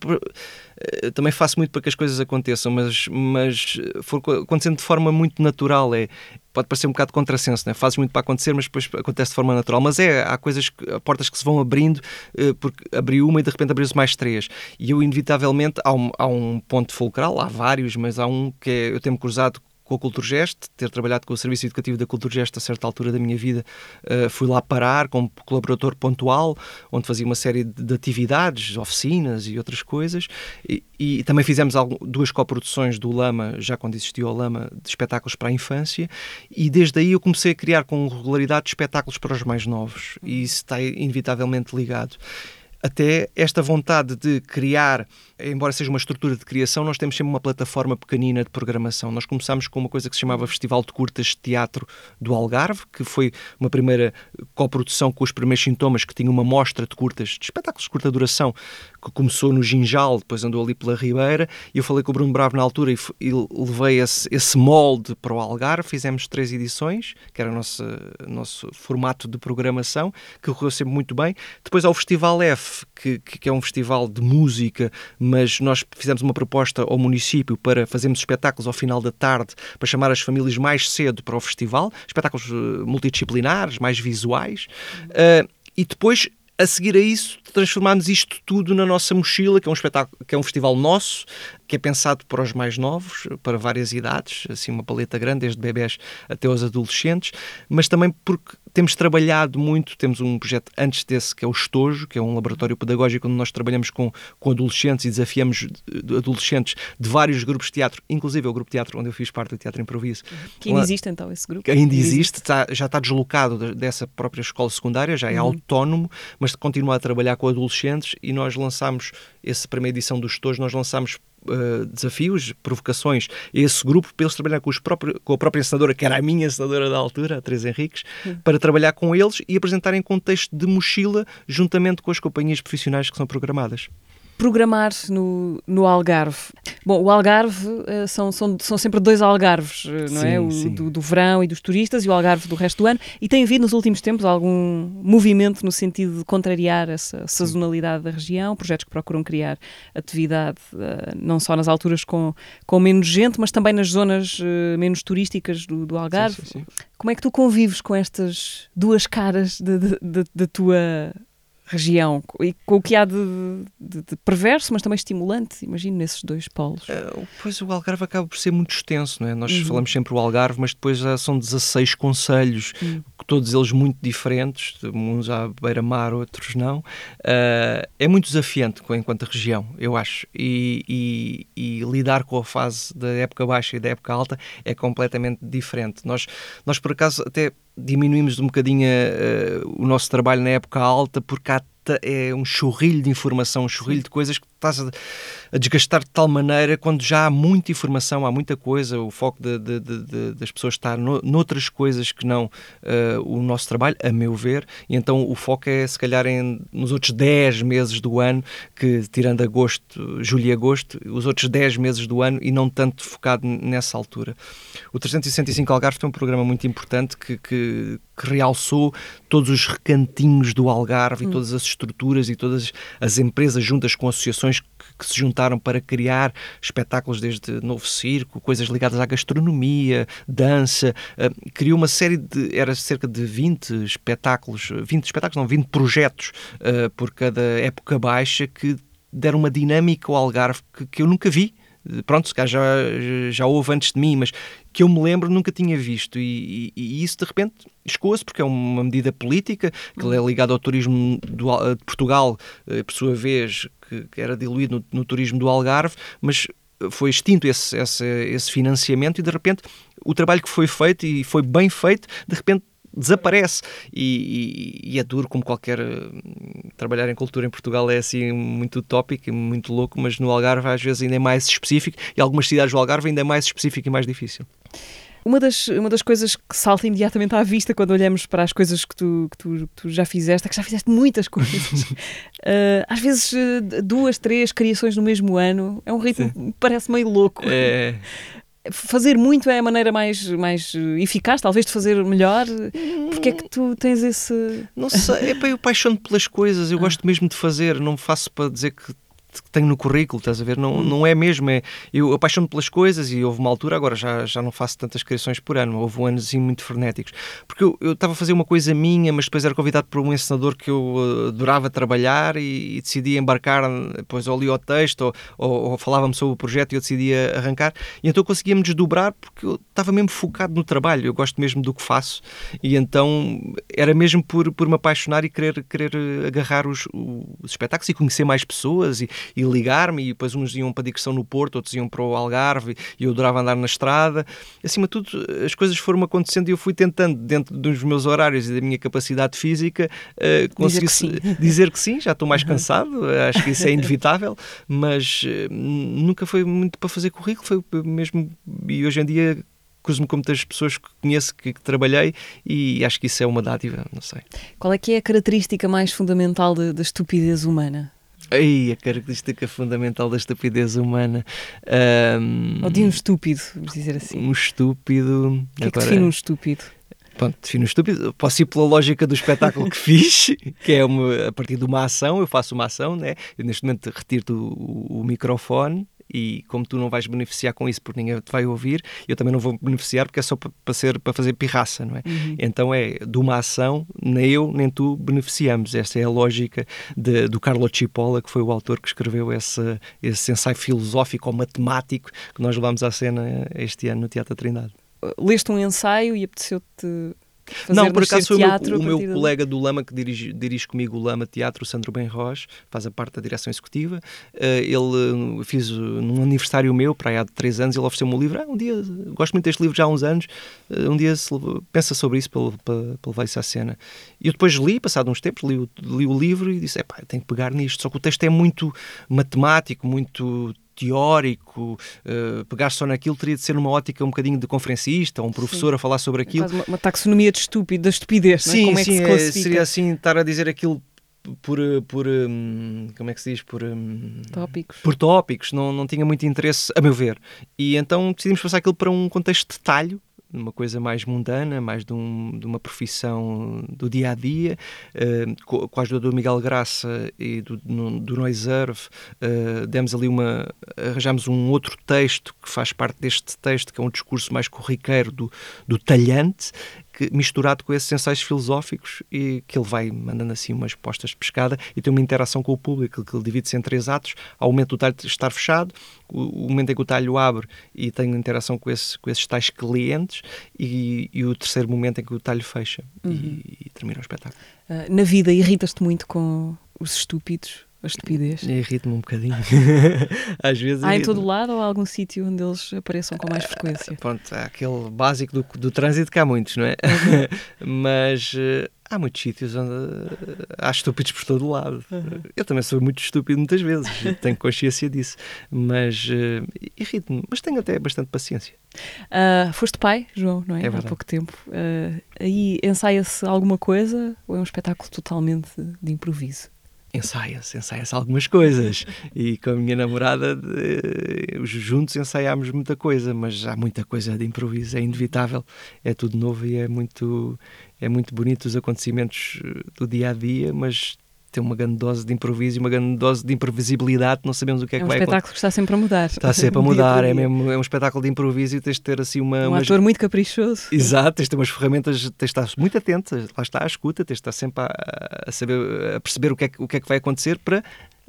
[SPEAKER 3] Uh, também faço muito para que as coisas aconteçam, mas, mas foram acontecendo de forma muito natural. É, pode parecer um bocado contrassenso, né? fazes muito para acontecer, mas depois acontece de forma natural. Mas é, há coisas, há portas que se vão abrindo, uh, porque abriu uma e de repente abriu-se mais três. E eu, inevitavelmente, há um, há um ponto fulcral, há vários, mas há um que é, eu tenho-me cruzado com a Culturgest, ter trabalhado com o Serviço Educativo da Culturgest a certa altura da minha vida, uh, fui lá parar como colaborador pontual, onde fazia uma série de, de atividades, oficinas e outras coisas, e, e também fizemos duas coproduções do Lama, já quando existiu o Lama, de espetáculos para a infância, e desde aí eu comecei a criar com regularidade espetáculos para os mais novos, e isso está inevitavelmente ligado até esta vontade de criar, embora seja uma estrutura de criação, nós temos sempre uma plataforma pequenina de programação. Nós começamos com uma coisa que se chamava Festival de Curtas de Teatro do Algarve, que foi uma primeira coprodução com os primeiros sintomas, que tinha uma mostra de curtas, de espetáculos de curta duração, que começou no Ginjal, depois andou ali pela Ribeira, e eu falei com o Bruno Bravo na altura e, e levei esse, esse, molde para o Algarve, fizemos três edições, que era o nosso, nosso formato de programação, que correu sempre muito bem. Depois ao Festival F, que, que é um festival de música, mas nós fizemos uma proposta ao município para fazermos espetáculos ao final da tarde, para chamar as famílias mais cedo para o festival, espetáculos eh, multidisciplinares, mais visuais. Uh, e depois a seguir a isso, transformámos isto tudo na nossa mochila, que é um espetáculo, que é um festival nosso, que é pensado para os mais novos, para várias idades, assim uma paleta grande, desde bebés até os adolescentes, mas também porque temos trabalhado muito, temos um projeto antes desse que é o Estojo, que é um laboratório pedagógico onde nós trabalhamos com, com adolescentes e desafiamos adolescentes de vários grupos de teatro, inclusive o grupo de teatro onde eu fiz parte do Teatro Improviso.
[SPEAKER 2] Que ainda existe então esse grupo?
[SPEAKER 3] Que ainda existe, está, já está deslocado dessa própria escola secundária, já é uhum. autónomo, mas continua a trabalhar com adolescentes e nós lançámos, essa primeira edição do Estojo, nós lançámos Uh, desafios, provocações a esse grupo para eles trabalhar com, os próprios, com a própria senadora, que era a minha senadora da altura, a Teresa Henriques, para trabalhar com eles e apresentarem contexto de mochila juntamente com as companhias profissionais que são programadas
[SPEAKER 2] programar no, no Algarve. Bom, o Algarve uh, são, são, são sempre dois Algarves, uh, não é? sim, é? O sim. do, do, verão e dos turistas e o Algarve do resto do ano. E tem havido nos últimos tempos algum movimento no sentido de contrariar essa sazonalidade da região, projetos que procuram criar atividade uh, não só nas alturas com, com menos gente, mas também nas zonas menos turísticas do, do Algarve. Sim, Como é que tu convives com estas duas caras da tua região e com o que há de, de, de, perverso, mas também estimulante, imagino, nesses dois polos.
[SPEAKER 3] Uh, pois o Algarve acaba por ser muito extenso, não é? Nós uhum. falamos sempre o Algarve, mas depois são 16 conselhos, uhum. todos eles muito diferentes, uns à beira-mar, outros não. Uh, é muito desafiante enquanto região, eu acho, e, e, e, lidar com a fase da época baixa e da época alta é completamente diferente. Nós, nós por acaso, até diminuímos um bocadinho uh, o nosso trabalho na época alta porque há é um chorrilho de informação, um chorrilho de coisas que estás a, a, desgastar de tal maneira quando já há muita informação, há muita coisa, o foco de, de, de, das pessoas está no, noutras coisas que não uh, o nosso trabalho, a meu ver, e então o foco é se calhar em, nos outros 10 meses do ano, que tirando agosto, julho e agosto, os outros 10 meses do ano e não tanto focado nessa altura. O 365 Algarve tem um programa muito importante que, que, que realçou todos os recantinhos do Algarve hum. e todas as estruturas e todas as empresas juntas com associações que, que, se juntaram para criar espetáculos desde novo circo, coisas ligadas à gastronomia, dança, uh, criou uma série de, era cerca de 20 espetáculos, 20 espetáculos, não, 20 projetos uh, por cada época baixa que deram uma dinâmica ao Algarve que, que eu nunca vi pronto, se já, já houve antes de mim, mas que eu me lembro nunca tinha visto. E, e, e isso de repente escoa-se porque é uma medida política que é ligada ao turismo do, de Portugal, eh, por sua vez, que, que era diluído no, no, turismo do Algarve, mas foi extinto esse, esse, esse financiamento e de repente o trabalho que foi feito e foi bem feito, de repente desaparece e, e, e, é duro como qualquer trabalhar em cultura em Portugal é assim muito utópico muito louco, mas no Algarve às vezes ainda é mais específico e algumas cidades do Algarve ainda é mais específico e mais difícil.
[SPEAKER 2] Uma das, uma das coisas que salta imediatamente à vista quando olhamos para as coisas que tu, que tu, que tu já fizeste é que já fizeste muitas coisas. uh, às vezes, duas, três criações no mesmo ano é um ritmo que parece meio louco.
[SPEAKER 3] É
[SPEAKER 2] fazer muito é a maneira mais, mais eficaz, talvez, de fazer melhor? Porque é que tu tens esse.
[SPEAKER 3] Não sei, é para eu apaixono pelas coisas, eu ah. gosto mesmo de fazer, não faço para dizer que que tenho no currículo, estás a ver? Não, hum. não é mesmo. É, eu apaixono pelas coisas e houve uma altura, agora já, já não faço tantas criações por ano, houve anos assim muito frenéticos. Porque eu, estava a fazer uma coisa minha, mas depois era convidado por um encenador que eu uh, adorava trabalhar e, e decidi embarcar, depois ou li o texto ou, ou, ou falava-me sobre o projeto e eu decidia arrancar. E então conseguia-me desdobrar porque eu estava mesmo focado no trabalho, eu gosto mesmo do que faço e então era mesmo por, por me apaixonar e querer, querer agarrar os, os espetáculos e conhecer mais pessoas e, e ligar-me, e depois uns iam para a digressão no Porto, outros iam para o Algarve, e eu adorava andar na estrada. Acima de tudo, as coisas foram acontecendo e eu fui tentando, dentro dos meus horários e da minha capacidade física, uh, conseguir dizer que, dizer que sim, já estou mais cansado, acho que isso é inevitável, mas uh, nunca foi muito para fazer currículo, foi mesmo, e hoje em dia cruzo-me com muitas pessoas que conheço, que, que, trabalhei e acho que isso é uma dádiva, não sei.
[SPEAKER 2] Qual é que é a característica mais fundamental da estupidez humana?
[SPEAKER 3] Aí, a característica fundamental da estupidez humana.
[SPEAKER 2] Um, Ou de um estúpido, vamos dizer assim.
[SPEAKER 3] Um estúpido.
[SPEAKER 2] O que é que define um estúpido?
[SPEAKER 3] Pronto, define um estúpido. Posso ir pela lógica do espetáculo que fiz, que é uma, a partir de uma ação, eu faço uma ação, né? eu neste momento retiro o, o microfone e como tu não vais beneficiar com isso porque ninguém te vai ouvir, eu também não vou beneficiar porque é só para, ser, para fazer pirraça, não é? Uhum. Então é de uma ação, nem eu nem tu beneficiamos. Esta é a lógica de, do Carlo Cipolla, que foi o autor que escreveu esse, esse ensaio filosófico ou matemático que nós levámos à cena este ano no Teatro Trindade.
[SPEAKER 2] Leste um ensaio e apeteceu-te
[SPEAKER 3] não, por acaso foi o meu, o meu colega do Lama que dirige, dirige comigo o Lama Teatro, o Sandro Benroz, faz a parte da direção executiva. Uh, ele uh, fiz uh, num aniversário meu, para aí há três anos, ele ofereceu-me um livro. Ah, um dia, gosto muito deste livro já há uns anos, um dia se, pensa sobre isso para, para, para levar isso à cena. E eu depois li, passado uns tempos, li, li o livro e disse: é pá, tenho que pegar nisto. Só que o texto é muito matemático, muito teórico, uh, pegar só naquilo teria de ser numa ótica um bocadinho de conferencista, um professor sim. a falar sobre aquilo.
[SPEAKER 2] Uma, uma, taxonomia de estúpido, da estupidez,
[SPEAKER 3] sim,
[SPEAKER 2] não é? Como
[SPEAKER 3] sim,
[SPEAKER 2] é que se é,
[SPEAKER 3] seria assim estar a dizer aquilo por, por um, como é que se diz? Por
[SPEAKER 2] tópicos.
[SPEAKER 3] Por tópicos, não, não tinha muito interesse, a meu ver. E então decidimos passar aquilo para um contexto de talho, uma coisa mais mundana, mais de, um, de uma profissão do dia a dia, uh, com, com, a ajuda do Miguel Graça e do, do Noiserve, uh, demos ali uma. arranjamos um outro texto que faz parte deste texto, que é um discurso mais corriqueiro do, do talhante, que, misturado com esses ensaios filosóficos e que ele vai mandando assim umas postas de pescada e tem uma interação com o público, que ele divide-se em três atos, ao momento do talho estar fechado, o, o, momento em que o talho abre e tem interação com, esse, com esses tais clientes e, e, o terceiro momento em que o talho fecha uhum. e, e, termina o espetáculo.
[SPEAKER 2] Uh, na vida, irritas-te muito com os estúpidos? A estupidez.
[SPEAKER 3] Irrita-me um bocadinho. Às vezes.
[SPEAKER 2] Há em todo lado ou há algum sítio onde eles apareçam com mais frequência?
[SPEAKER 3] Pronto, há aquele básico do, do trânsito que há muitos, não é? Uhum. Mas uh, há muitos sítios onde uh, há estúpidos por todo lado. Uhum. Eu também sou muito estúpido muitas vezes, tenho consciência disso. Mas uh, irrita-me, mas tenho até bastante paciência.
[SPEAKER 2] Uh, foste pai, João, não é?
[SPEAKER 3] é
[SPEAKER 2] Há pouco tempo. Uh, aí ensaia-se alguma coisa ou é um espetáculo totalmente de improviso?
[SPEAKER 3] Ensaia-se, ensaia-se algumas coisas. E com a minha namorada, de, juntos ensaiámos muita coisa, mas há muita coisa de improviso, é inevitável, é tudo novo e é muito, é muito bonito os acontecimentos do dia a dia, mas tem uma grande dose de improviso e uma grande dose de imprevisibilidade, não sabemos o que é,
[SPEAKER 2] é
[SPEAKER 3] que vai
[SPEAKER 2] acontecer. É um espetáculo que está sempre a mudar.
[SPEAKER 3] Está sempre a mudar, é mesmo é um espetáculo de improviso e tens de ter assim uma...
[SPEAKER 2] Um ator muito caprichoso.
[SPEAKER 3] Exato, tens de ter umas ferramentas, tens de estar muito atento, lá está a escuta, tens de estar sempre a, a saber, a perceber o que, é, o que é que vai acontecer para...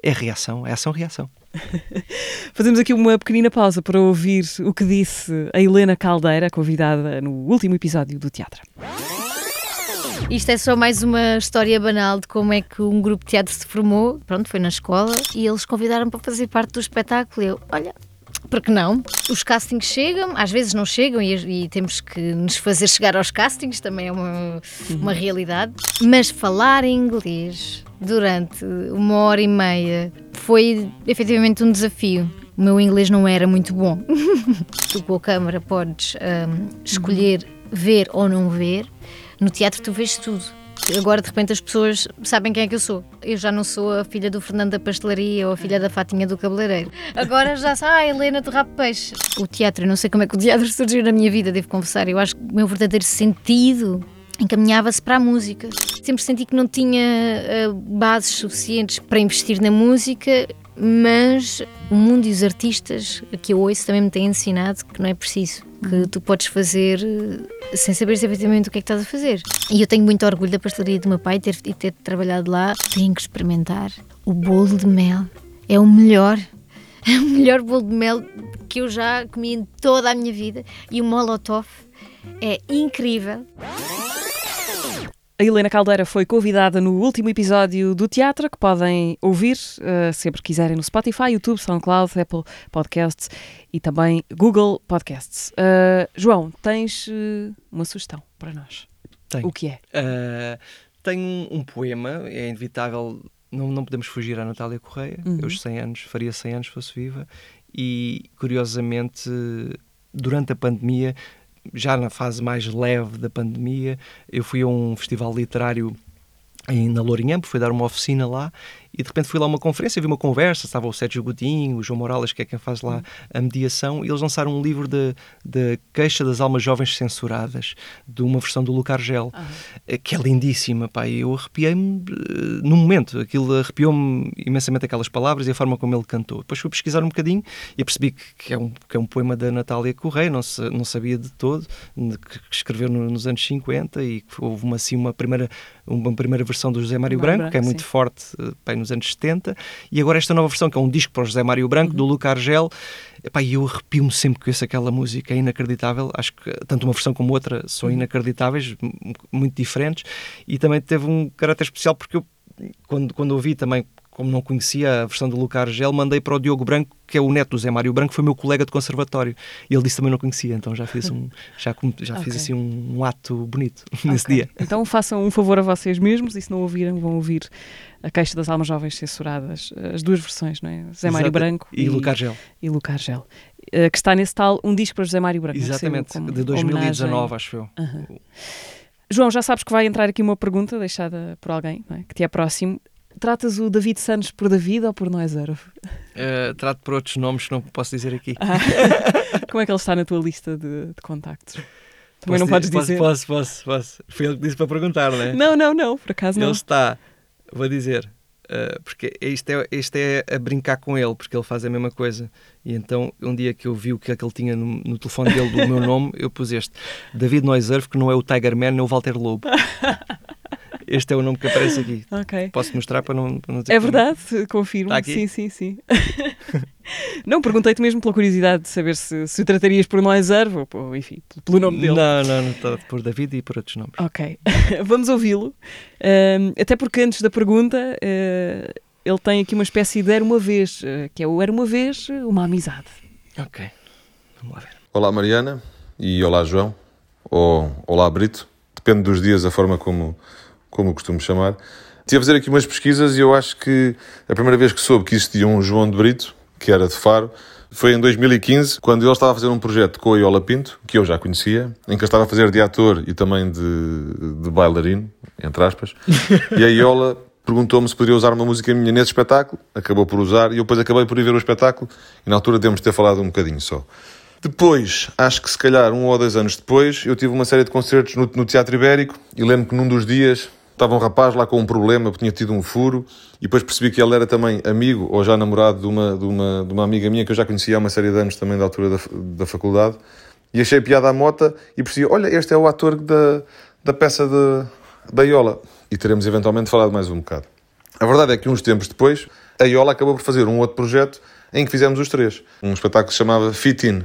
[SPEAKER 3] É reação, é ação-reação.
[SPEAKER 2] Fazemos aqui uma pequenina pausa para ouvir o que disse a Helena Caldeira, convidada no último episódio do teatro.
[SPEAKER 4] Isto é só mais uma história banal de como é que um grupo de teatro se formou. Pronto, foi na escola e eles convidaram para fazer parte do espetáculo. Eu, olha, porque não? Os castings chegam, às vezes não chegam e, e, temos que nos fazer chegar aos castings, também é uma, uma realidade. Mas falar inglês durante uma hora e meia foi efetivamente um desafio. O meu inglês não era muito bom. tu com a câmara podes um, escolher ver ou não ver. No teatro tu vês tudo. Agora de repente as pessoas sabem quem é que eu sou. Eu já não sou a filha do Fernando da Pastelaria ou a filha da Fatinha do Cabeleireiro. Agora já sei, ah, Helena do Rabo Peixe. O teatro, eu não sei como é que o teatro surgiu na minha vida, devo confessar. Eu acho que o meu verdadeiro sentido encaminhava-se para a música. Sempre senti que não tinha uh, bases suficientes para investir na música, mas o mundo e os artistas que eu ouço também me têm ensinado que não é preciso que tu podes fazer eh, sem saber efetivamente o que é que estás a fazer. E eu tenho muito orgulho da pastelaria do meu pai e ter, ter trabalhado lá. Tenho que experimentar. O bolo de mel é o melhor. É o melhor bolo de mel que eu já comi em toda a minha vida. E o molotov é incrível.
[SPEAKER 2] A Helena Caldeira foi convidada no último episódio do teatro, que podem ouvir uh, sempre quiserem no Spotify, YouTube, SoundCloud, Apple Podcasts e também Google Podcasts. Uh, João, tens uh, uma sugestão para nós?
[SPEAKER 3] Tenho.
[SPEAKER 2] O que
[SPEAKER 3] é? tenho um, poema, é inevitável, não, não podemos fugir à Natália Correia, uhum. eu, os 100 anos, faria 100 anos fosse viva, e curiosamente, durante a pandemia, já na fase mais leve da pandemia, eu fui a um festival literário em, na Lourinhã, fui dar uma oficina lá e de repente fui lá a uma conferência, vi uma conversa, estava o Sérgio Godinho, o João Morales, que é quem faz lá a mediação, e eles lançaram um livro de, de queixa das almas jovens censuradas, de uma versão do Lucar Gel, uhum. que é lindíssima, pá, e eu arrepiei-me uh, no momento, aquilo arrepiou-me imensamente aquelas palavras e a forma como ele cantou. Depois fui pesquisar um bocadinho e percebi que, é, um, que é um poema da Natália Correia, não, se, não sabia de todo, que, escreveu no, nos anos 50 e que houve uma, assim, uma, primeira, uma primeira versão do José Mário Branco, que é muito sim. forte, uh, pá, nos anos 70, e agora esta nova versão, que é um disco para o José Mário Branco, uhum. do Luca Argel, epá, eu arrepio-me sempre que ouço aquela música, é inacreditável, acho que tanto uma versão como outra são uhum. inacreditáveis, muito diferentes, e também teve um caráter especial porque eu, quando, quando ouvi também como não conhecia a versão do Lucar Gel, mandei para o Diogo Branco, que é o neto do Zé Mário Branco, foi meu colega de conservatório. E ele disse também não conhecia, então já fiz um já, já okay. fiz assim um, um, ato bonito nesse okay. dia.
[SPEAKER 2] Então façam um favor a vocês mesmos e se não ouviram, vão ouvir a Queixa das Almas Jovens Censuradas, as duas versões, não é? Zé Mário Branco
[SPEAKER 3] e, e Lucar Gel.
[SPEAKER 2] E Lucar Gel. Uh, que está nesse tal Um Disco para José Mário Branco.
[SPEAKER 3] Exatamente, de 2019, homenagem. acho eu. Uhum.
[SPEAKER 2] João, já sabes que vai entrar aqui uma pergunta deixada por alguém é? que te é próximo. Tratas o David Santos por David ou por Noisero?
[SPEAKER 3] Uh, trato por outros nomes que não posso dizer aqui. Ah.
[SPEAKER 2] Como é que ele está na tua lista de, de contactos? Também posso não podes dizer.
[SPEAKER 3] Posso, posso, posso. Foi ele que disse para perguntar, não é?
[SPEAKER 2] Não, não, não, por acaso não.
[SPEAKER 3] Ele está, vou dizer, Uh, porque isto é, isto é a brincar com ele, porque ele faz a mesma coisa. E então, um dia que eu vi o que é que ele tinha no, no telefone dele do meu nome, eu pus este: David Noiserve, que não é o Tiger Man, nem o Walter Lobo. Este é o nome que aparece aqui.
[SPEAKER 2] Ok.
[SPEAKER 3] Posso mostrar para não, para não dizer
[SPEAKER 2] É verdade, confirmo.
[SPEAKER 3] Está aqui?
[SPEAKER 2] Sim, sim, sim. não, perguntei-te mesmo pela curiosidade de saber se, se o tratarias por Noiserve ou, ou, enfim, pelo nome dele.
[SPEAKER 3] Não, não, não está por David e por outros nomes.
[SPEAKER 2] Ok, vamos ouvi-lo. Ahm, até porque antes da pergunta, eh, ele tem aqui uma espécie de Era uma Vez, eh, que é o Era uma Vez, uma amizade.
[SPEAKER 3] Ok, vamos lá ver.
[SPEAKER 5] Olá Mariana e olá João, ou olá Brito, depende dos dias a forma como, como costumo chamar. Estive a fazer aqui umas pesquisas e eu acho que a primeira vez que soube que existia um João de Brito, que era de Faro, foi em 2015, quando ele estava a fazer um projeto com a Iola Pinto, que eu já conhecia, em que eu estava a fazer de ator e também de, de bailarino, entre aspas, e a Iola perguntou-me se poderia usar uma música minha nesse espetáculo, acabou por usar, e eu depois acabei por ir ver o espetáculo, e na altura devemos ter falado um bocadinho só. Depois, acho que se calhar um ou dois anos depois, eu tive uma série de concertos no, no Teatro Ibérico e lembro que num dos dias estava um rapaz lá com um problema, porque tinha tido um furo, e depois percebi que ele era também amigo ou já namorado de uma, de uma, de uma amiga minha que eu já conhecia há uma série de anos também da altura da, da faculdade. E achei piada à mota e percebi: olha, este é o ator da, da peça de, da Iola. E teremos eventualmente falado mais um bocado. A verdade é que uns tempos depois, a Iola acabou por fazer um outro projeto em que fizemos os três. Um espetáculo que se chamava Fit In.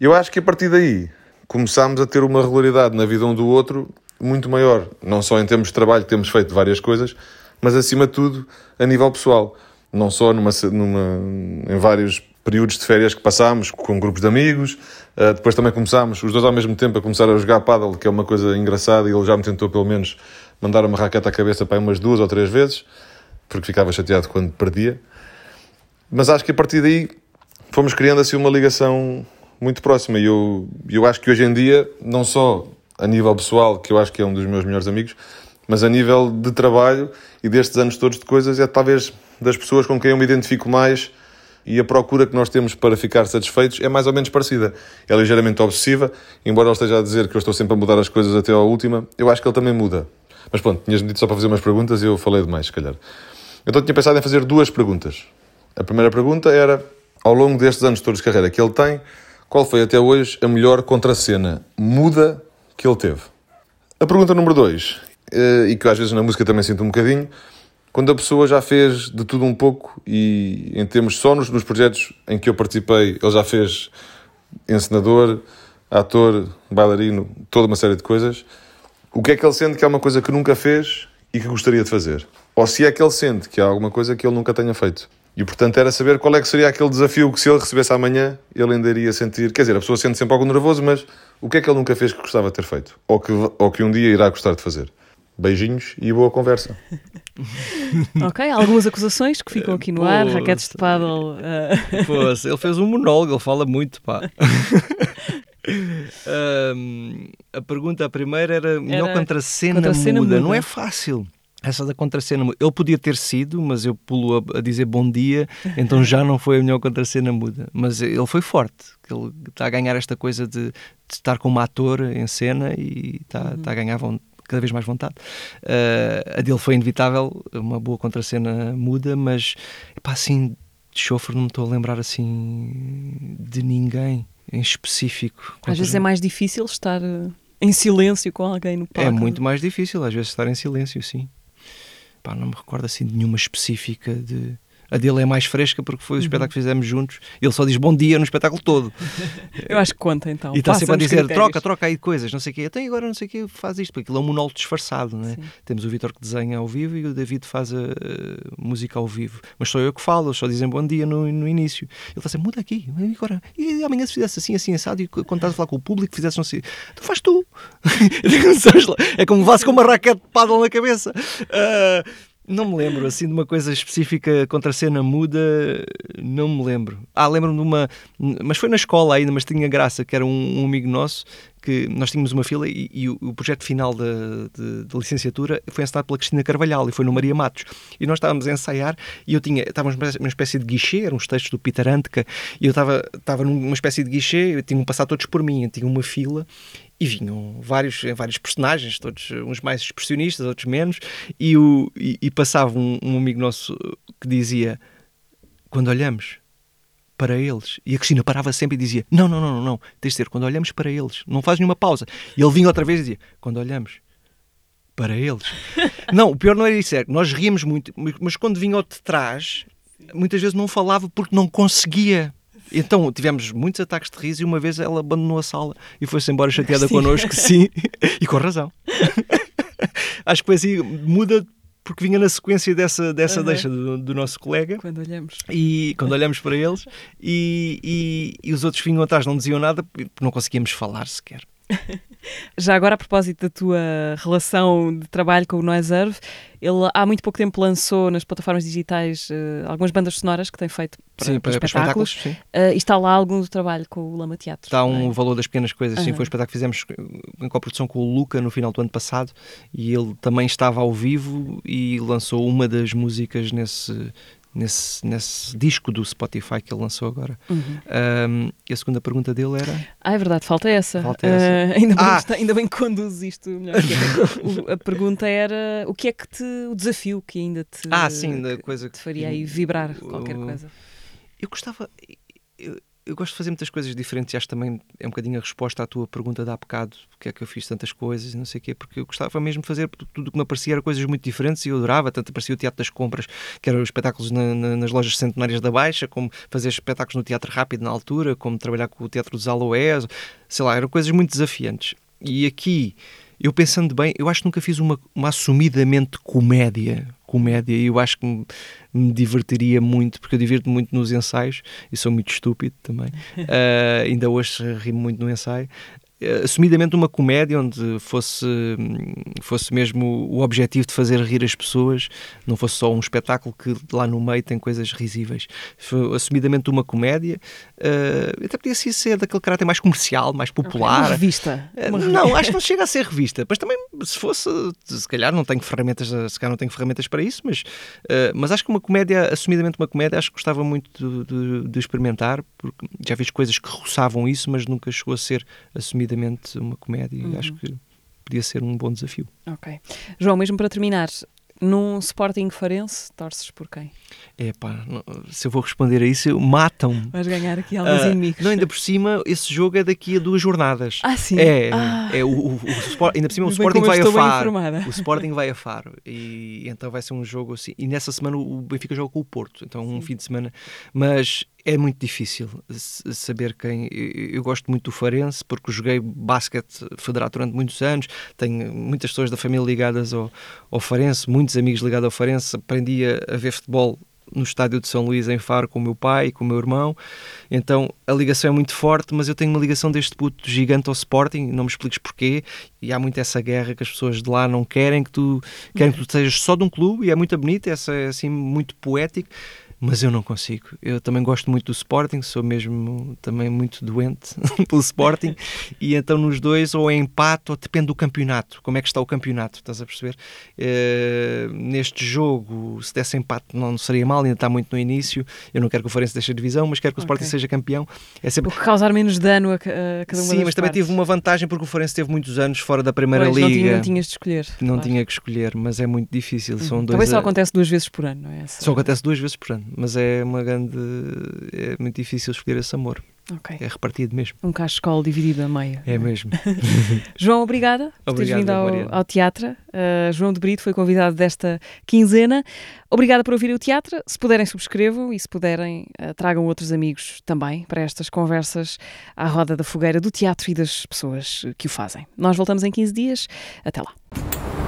[SPEAKER 5] Eu acho que a partir daí começámos a ter uma regularidade na vida um do outro muito maior. Não só em termos de trabalho, que temos feito várias coisas, mas acima de tudo a nível pessoal. Não só numa, numa, em vários períodos de férias que passámos com grupos de amigos. Uh, depois também começámos, os dois ao mesmo tempo, a começar a jogar paddle, que é uma coisa engraçada, e ele já me tentou pelo menos mandar uma raquete à cabeça para umas duas ou três vezes, porque ficava chateado quando perdia. Mas acho que a partir daí fomos criando assim uma ligação muito próxima. E eu, eu acho que hoje em dia, não só a nível pessoal, que eu acho que é um dos meus melhores amigos, mas a nível de trabalho e destes anos todos de coisas, é talvez das pessoas com quem eu me identifico mais e a procura que nós temos para ficar satisfeitos é mais ou menos parecida. É ligeiramente obsessiva, embora ele esteja a dizer que eu estou sempre a mudar as coisas até à última, eu acho que ele também muda. Mas pronto, tinhas-me dito só para fazer umas perguntas e eu falei demais, se calhar. Então tinha pensado em fazer duas perguntas. A primeira pergunta era, ao longo destes anos todos de carreira que ele tem, qual foi até hoje a melhor contracena muda que ele teve? A pergunta número dois, eh, e que às vezes na música também sinto um bocadinho, quando a pessoa já fez de tudo um pouco e em termos só nos, nos projetos em que eu participei, ele já fez encenador, ator, bailarino, toda uma série de coisas, o que é que ele sente que é uma coisa que nunca fez e que gostaria de fazer? Ou se é que ele sente que há alguma coisa que ele nunca tenha feito? E portanto era saber qual é que seria aquele desafio que se ele recebesse amanhã, ele ainda iria sentir. Quer dizer, a pessoa sente sempre algo nervoso, mas o que é que ele nunca fez que gostava de ter feito? Ou que, ou que um dia irá gostar de fazer? Beijinhos e boa conversa.
[SPEAKER 2] ok, algumas acusações que ficam aqui no ar,
[SPEAKER 3] Poxa.
[SPEAKER 2] raquetes de paddle. eh,
[SPEAKER 3] Poxa, ele fez um monólogo, ele fala muito, pá. Ahm, a pergunta, a primeira era melhor
[SPEAKER 2] Era
[SPEAKER 3] contracena,
[SPEAKER 2] contracena
[SPEAKER 3] muda.
[SPEAKER 2] muda.
[SPEAKER 3] Não é fácil. Essa da contracena muda. Ele podia ter sido, mas eu pulo a, a dizer bom dia, então já não foi a melhor contracena muda. Mas ele foi forte. Ele está a ganhar esta coisa de, de estar como ator em cena e está, está a ganhar cada vez mais vontade. Ah, a dele foi inevitável, uma boa contracena muda, mas epá, assim, de chofre não me estou a lembrar assim de ninguém em específico.
[SPEAKER 2] às vezes é mais difícil estar eh, em silêncio com alguém no palco.
[SPEAKER 3] É muito mais difícil, às vezes, estar em silêncio, sim. Pá, não me recordo assim de nenhuma específica de. A dele é mais fresca porque foi o espetáculo que fizemos juntos. Ele só diz bom dia no espetáculo todo.
[SPEAKER 2] Eu acho que conta então.
[SPEAKER 3] e está sempre a dizer
[SPEAKER 2] critérios.
[SPEAKER 3] troca, troca aí coisas, não sei o quê. E agora não sei o quê, faz isto, porque aquilo é um monólogo disfarçado, é?
[SPEAKER 2] Sim.
[SPEAKER 3] Temos o Vitor que desenha ao vivo e o David faz a, a música ao vivo. Mas sou eu que falo, eles só dizem bom dia no, no início. Ele está sempre, muda aqui, e agora, e amanhã se fizesse assim, assim, assado, e quando estás a falar com o público, fizesse sei, tu faz tu. É como levasse com uma raquete de paddle na cabeça. Ah, não me lembro, assim, de uma coisa específica contra a cena muda, não me lembro. Ah, lembro-me de uma, mas foi na escola ainda, mas tinha graça, que era um, um amigo nosso que nós tínhamos uma fila e, e o, projeto final da de, licenciatura foi ensinado pela Cristina Carvalhal e foi no Maria Matos. E nós estávamos a ensaiar e eu tinha, estávamos numa espécie de guichê, eram uns textos do Peter e eu estava, estava numa espécie de guichê, tinham passado todos por mim, tinha uma fila e vinham vários, vários personagens, todos uns mais expressionistas, outros menos, e, o, e, e passava um, um amigo nosso que dizia: Quando olhamos para eles. E a Cristina parava sempre e dizia: Não, não, não, não, não. tens de ser quando olhamos para eles. Não faz nenhuma pausa. E ele vinha outra vez e dizia: Quando olhamos para eles. não, o pior não era isso, é que nós ríamos muito, mas quando vinha ao de trás, muitas vezes não falava porque não conseguia. Então tivemos muitos ataques de riso e uma vez ela abandonou a sala e foi-se embora chateada sim. connosco, sim, e com razão. Acho que foi assim, muda porque vinha na sequência dessa, dessa uhum. deixa do, do, nosso colega.
[SPEAKER 2] Quando olhamos.
[SPEAKER 3] E quando olhamos para eles, e, e, e os outros vinham atrás, não diziam nada, porque não conseguíamos falar sequer.
[SPEAKER 2] Já agora, a propósito da tua relação de trabalho com o Noiserve, ele há muito pouco tempo lançou nas plataformas digitais uh, algumas bandas sonoras que tem feito para, sim, para, para espetáculos. espetáculos uh, e está lá algum do trabalho com o Lama Teatro.
[SPEAKER 3] Está um é? valor das pequenas coisas. Sim, foi um espetáculo que fizemos em coprodução com o Luca no final do ano passado e ele também estava ao vivo e lançou uma das músicas nesse, nesse, nesse disco do Spotify que ele lançou agora. Uhum. Um, e a segunda pergunta dele era.
[SPEAKER 2] Ah, é verdade, falta essa.
[SPEAKER 3] Falta essa.
[SPEAKER 2] Uh, ainda, bem ah! está, ainda bem que conduz isto melhor. o, a pergunta era o que é que te. o desafio que ainda te.
[SPEAKER 3] Ah, sim, da coisa
[SPEAKER 2] que. te faria aí vibrar qualquer coisa.
[SPEAKER 3] Eu gostava. Eu, eu gosto de fazer muitas coisas diferentes e acho também é um bocadinho a resposta à tua pergunta de há bocado, porque é que eu fiz tantas coisas e não sei o quê, porque eu gostava mesmo de fazer tudo o que me aparecia era coisas muito diferentes e eu adorava, tanto aparecia o Teatro das Compras, que eram espetáculos na, na, nas lojas centenárias da Baixa, como fazer espetáculos no Teatro Rápido na altura, como trabalhar com o Teatro dos Aloés, sei lá, eram coisas muito desafiantes. E aqui, eu pensando bem, eu acho que nunca fiz uma, uma assumidamente comédia, comédia e eu acho que me, me divertiria muito, porque eu divirto muito nos ensaios e sou muito estúpido também. Uh, ainda hoje rimo muito no ensaio. Eh, assumidamente uma comédia onde fosse, fosse mesmo o objetivo de fazer rir as pessoas, não fosse só um espetáculo que lá no meio tem coisas risíveis. Foi assumidamente uma comédia, uh, até podia ser daquele caráter mais comercial, mais popular. Uma
[SPEAKER 2] revista.
[SPEAKER 3] Uh, não, acho que não chega a ser revista. Mas também, se fosse, se calhar não tenho ferramentas, se calhar não tenho ferramentas para isso, mas, uh, mas acho que uma comédia, assumidamente uma comédia, acho que gostava muito de, de, de experimentar, porque já fiz coisas que roçavam isso, mas nunca chegou a ser uma comédia uhum. e acho que podia ser um bom desafio.
[SPEAKER 2] Ok. João, mesmo para terminar, num Sporting Farense, torces por quem?
[SPEAKER 3] É pá, se eu vou responder a isso, matam-me.
[SPEAKER 2] Vais ganhar aqui alguns uh, inimigos.
[SPEAKER 3] Não, ainda por cima, esse jogo é daqui a duas jornadas.
[SPEAKER 2] Ah, sim?
[SPEAKER 3] É,
[SPEAKER 2] ah.
[SPEAKER 3] é o, o, o ainda por cima o Sporting vai a Faro. O Sporting vai a Faro. E então vai ser um jogo assim. E nessa semana o Benfica joga com o Porto. Então um sim. fim de semana. Mas é muito difícil saber quem. Eu gosto muito do Farense porque joguei basquete federado durante muitos anos, tenho muitas pessoas da família ligadas ao, ao Farense, muitos amigos ligados ao Farense. Aprendi a, ver futebol no estádio de São Luís em Faro com o meu pai e com o meu irmão. Então a ligação é muito forte, mas eu tenho uma ligação deste puto gigante ao Sporting, não me expliques porquê. E há muito essa guerra que as pessoas de lá não querem que tu querem que tu sejas só de um clube e é muito bonito, é assim muito poético mas eu não consigo. Eu também gosto muito do Sporting, sou mesmo também muito doente pelo Sporting, e então nos dois ou é empate ou depende do campeonato, como é que está o campeonato, estás a perceber? Uh, neste jogo, se desse empate não seria mal, ainda está muito no início, eu não quero que o Farense deixe a divisão, mas quero que o Sporting okay. seja campeão.
[SPEAKER 2] É sempre... Porque causar menos dano a, a cada uma
[SPEAKER 3] Sim, mas também
[SPEAKER 2] partes.
[SPEAKER 3] tive uma vantagem porque o Farense teve muitos anos fora da Primeira
[SPEAKER 2] pois,
[SPEAKER 3] Liga.
[SPEAKER 2] Não, tinha, não tinhas de escolher.
[SPEAKER 3] Não claro. tinha que escolher, mas é muito difícil. São
[SPEAKER 2] uhum.
[SPEAKER 3] dois
[SPEAKER 2] Também só a... acontece duas vezes por ano, não é?
[SPEAKER 3] Só acontece duas vezes por ano mas é uma grande. É muito difícil escolher esse amor.
[SPEAKER 2] Okay.
[SPEAKER 3] É repartido mesmo.
[SPEAKER 2] Um cachecol dividido a meio.
[SPEAKER 3] É mesmo.
[SPEAKER 2] João, obrigada por teres vindo ao, ao, teatro. Uh, João de Brito foi convidado desta quinzena. Obrigada por ouvir o teatro. Se puderem, subscrevam e se puderem, uh, tragam outros amigos também para estas conversas à roda da fogueira do teatro e das pessoas que o fazem. Nós voltamos em 15 dias. Até lá.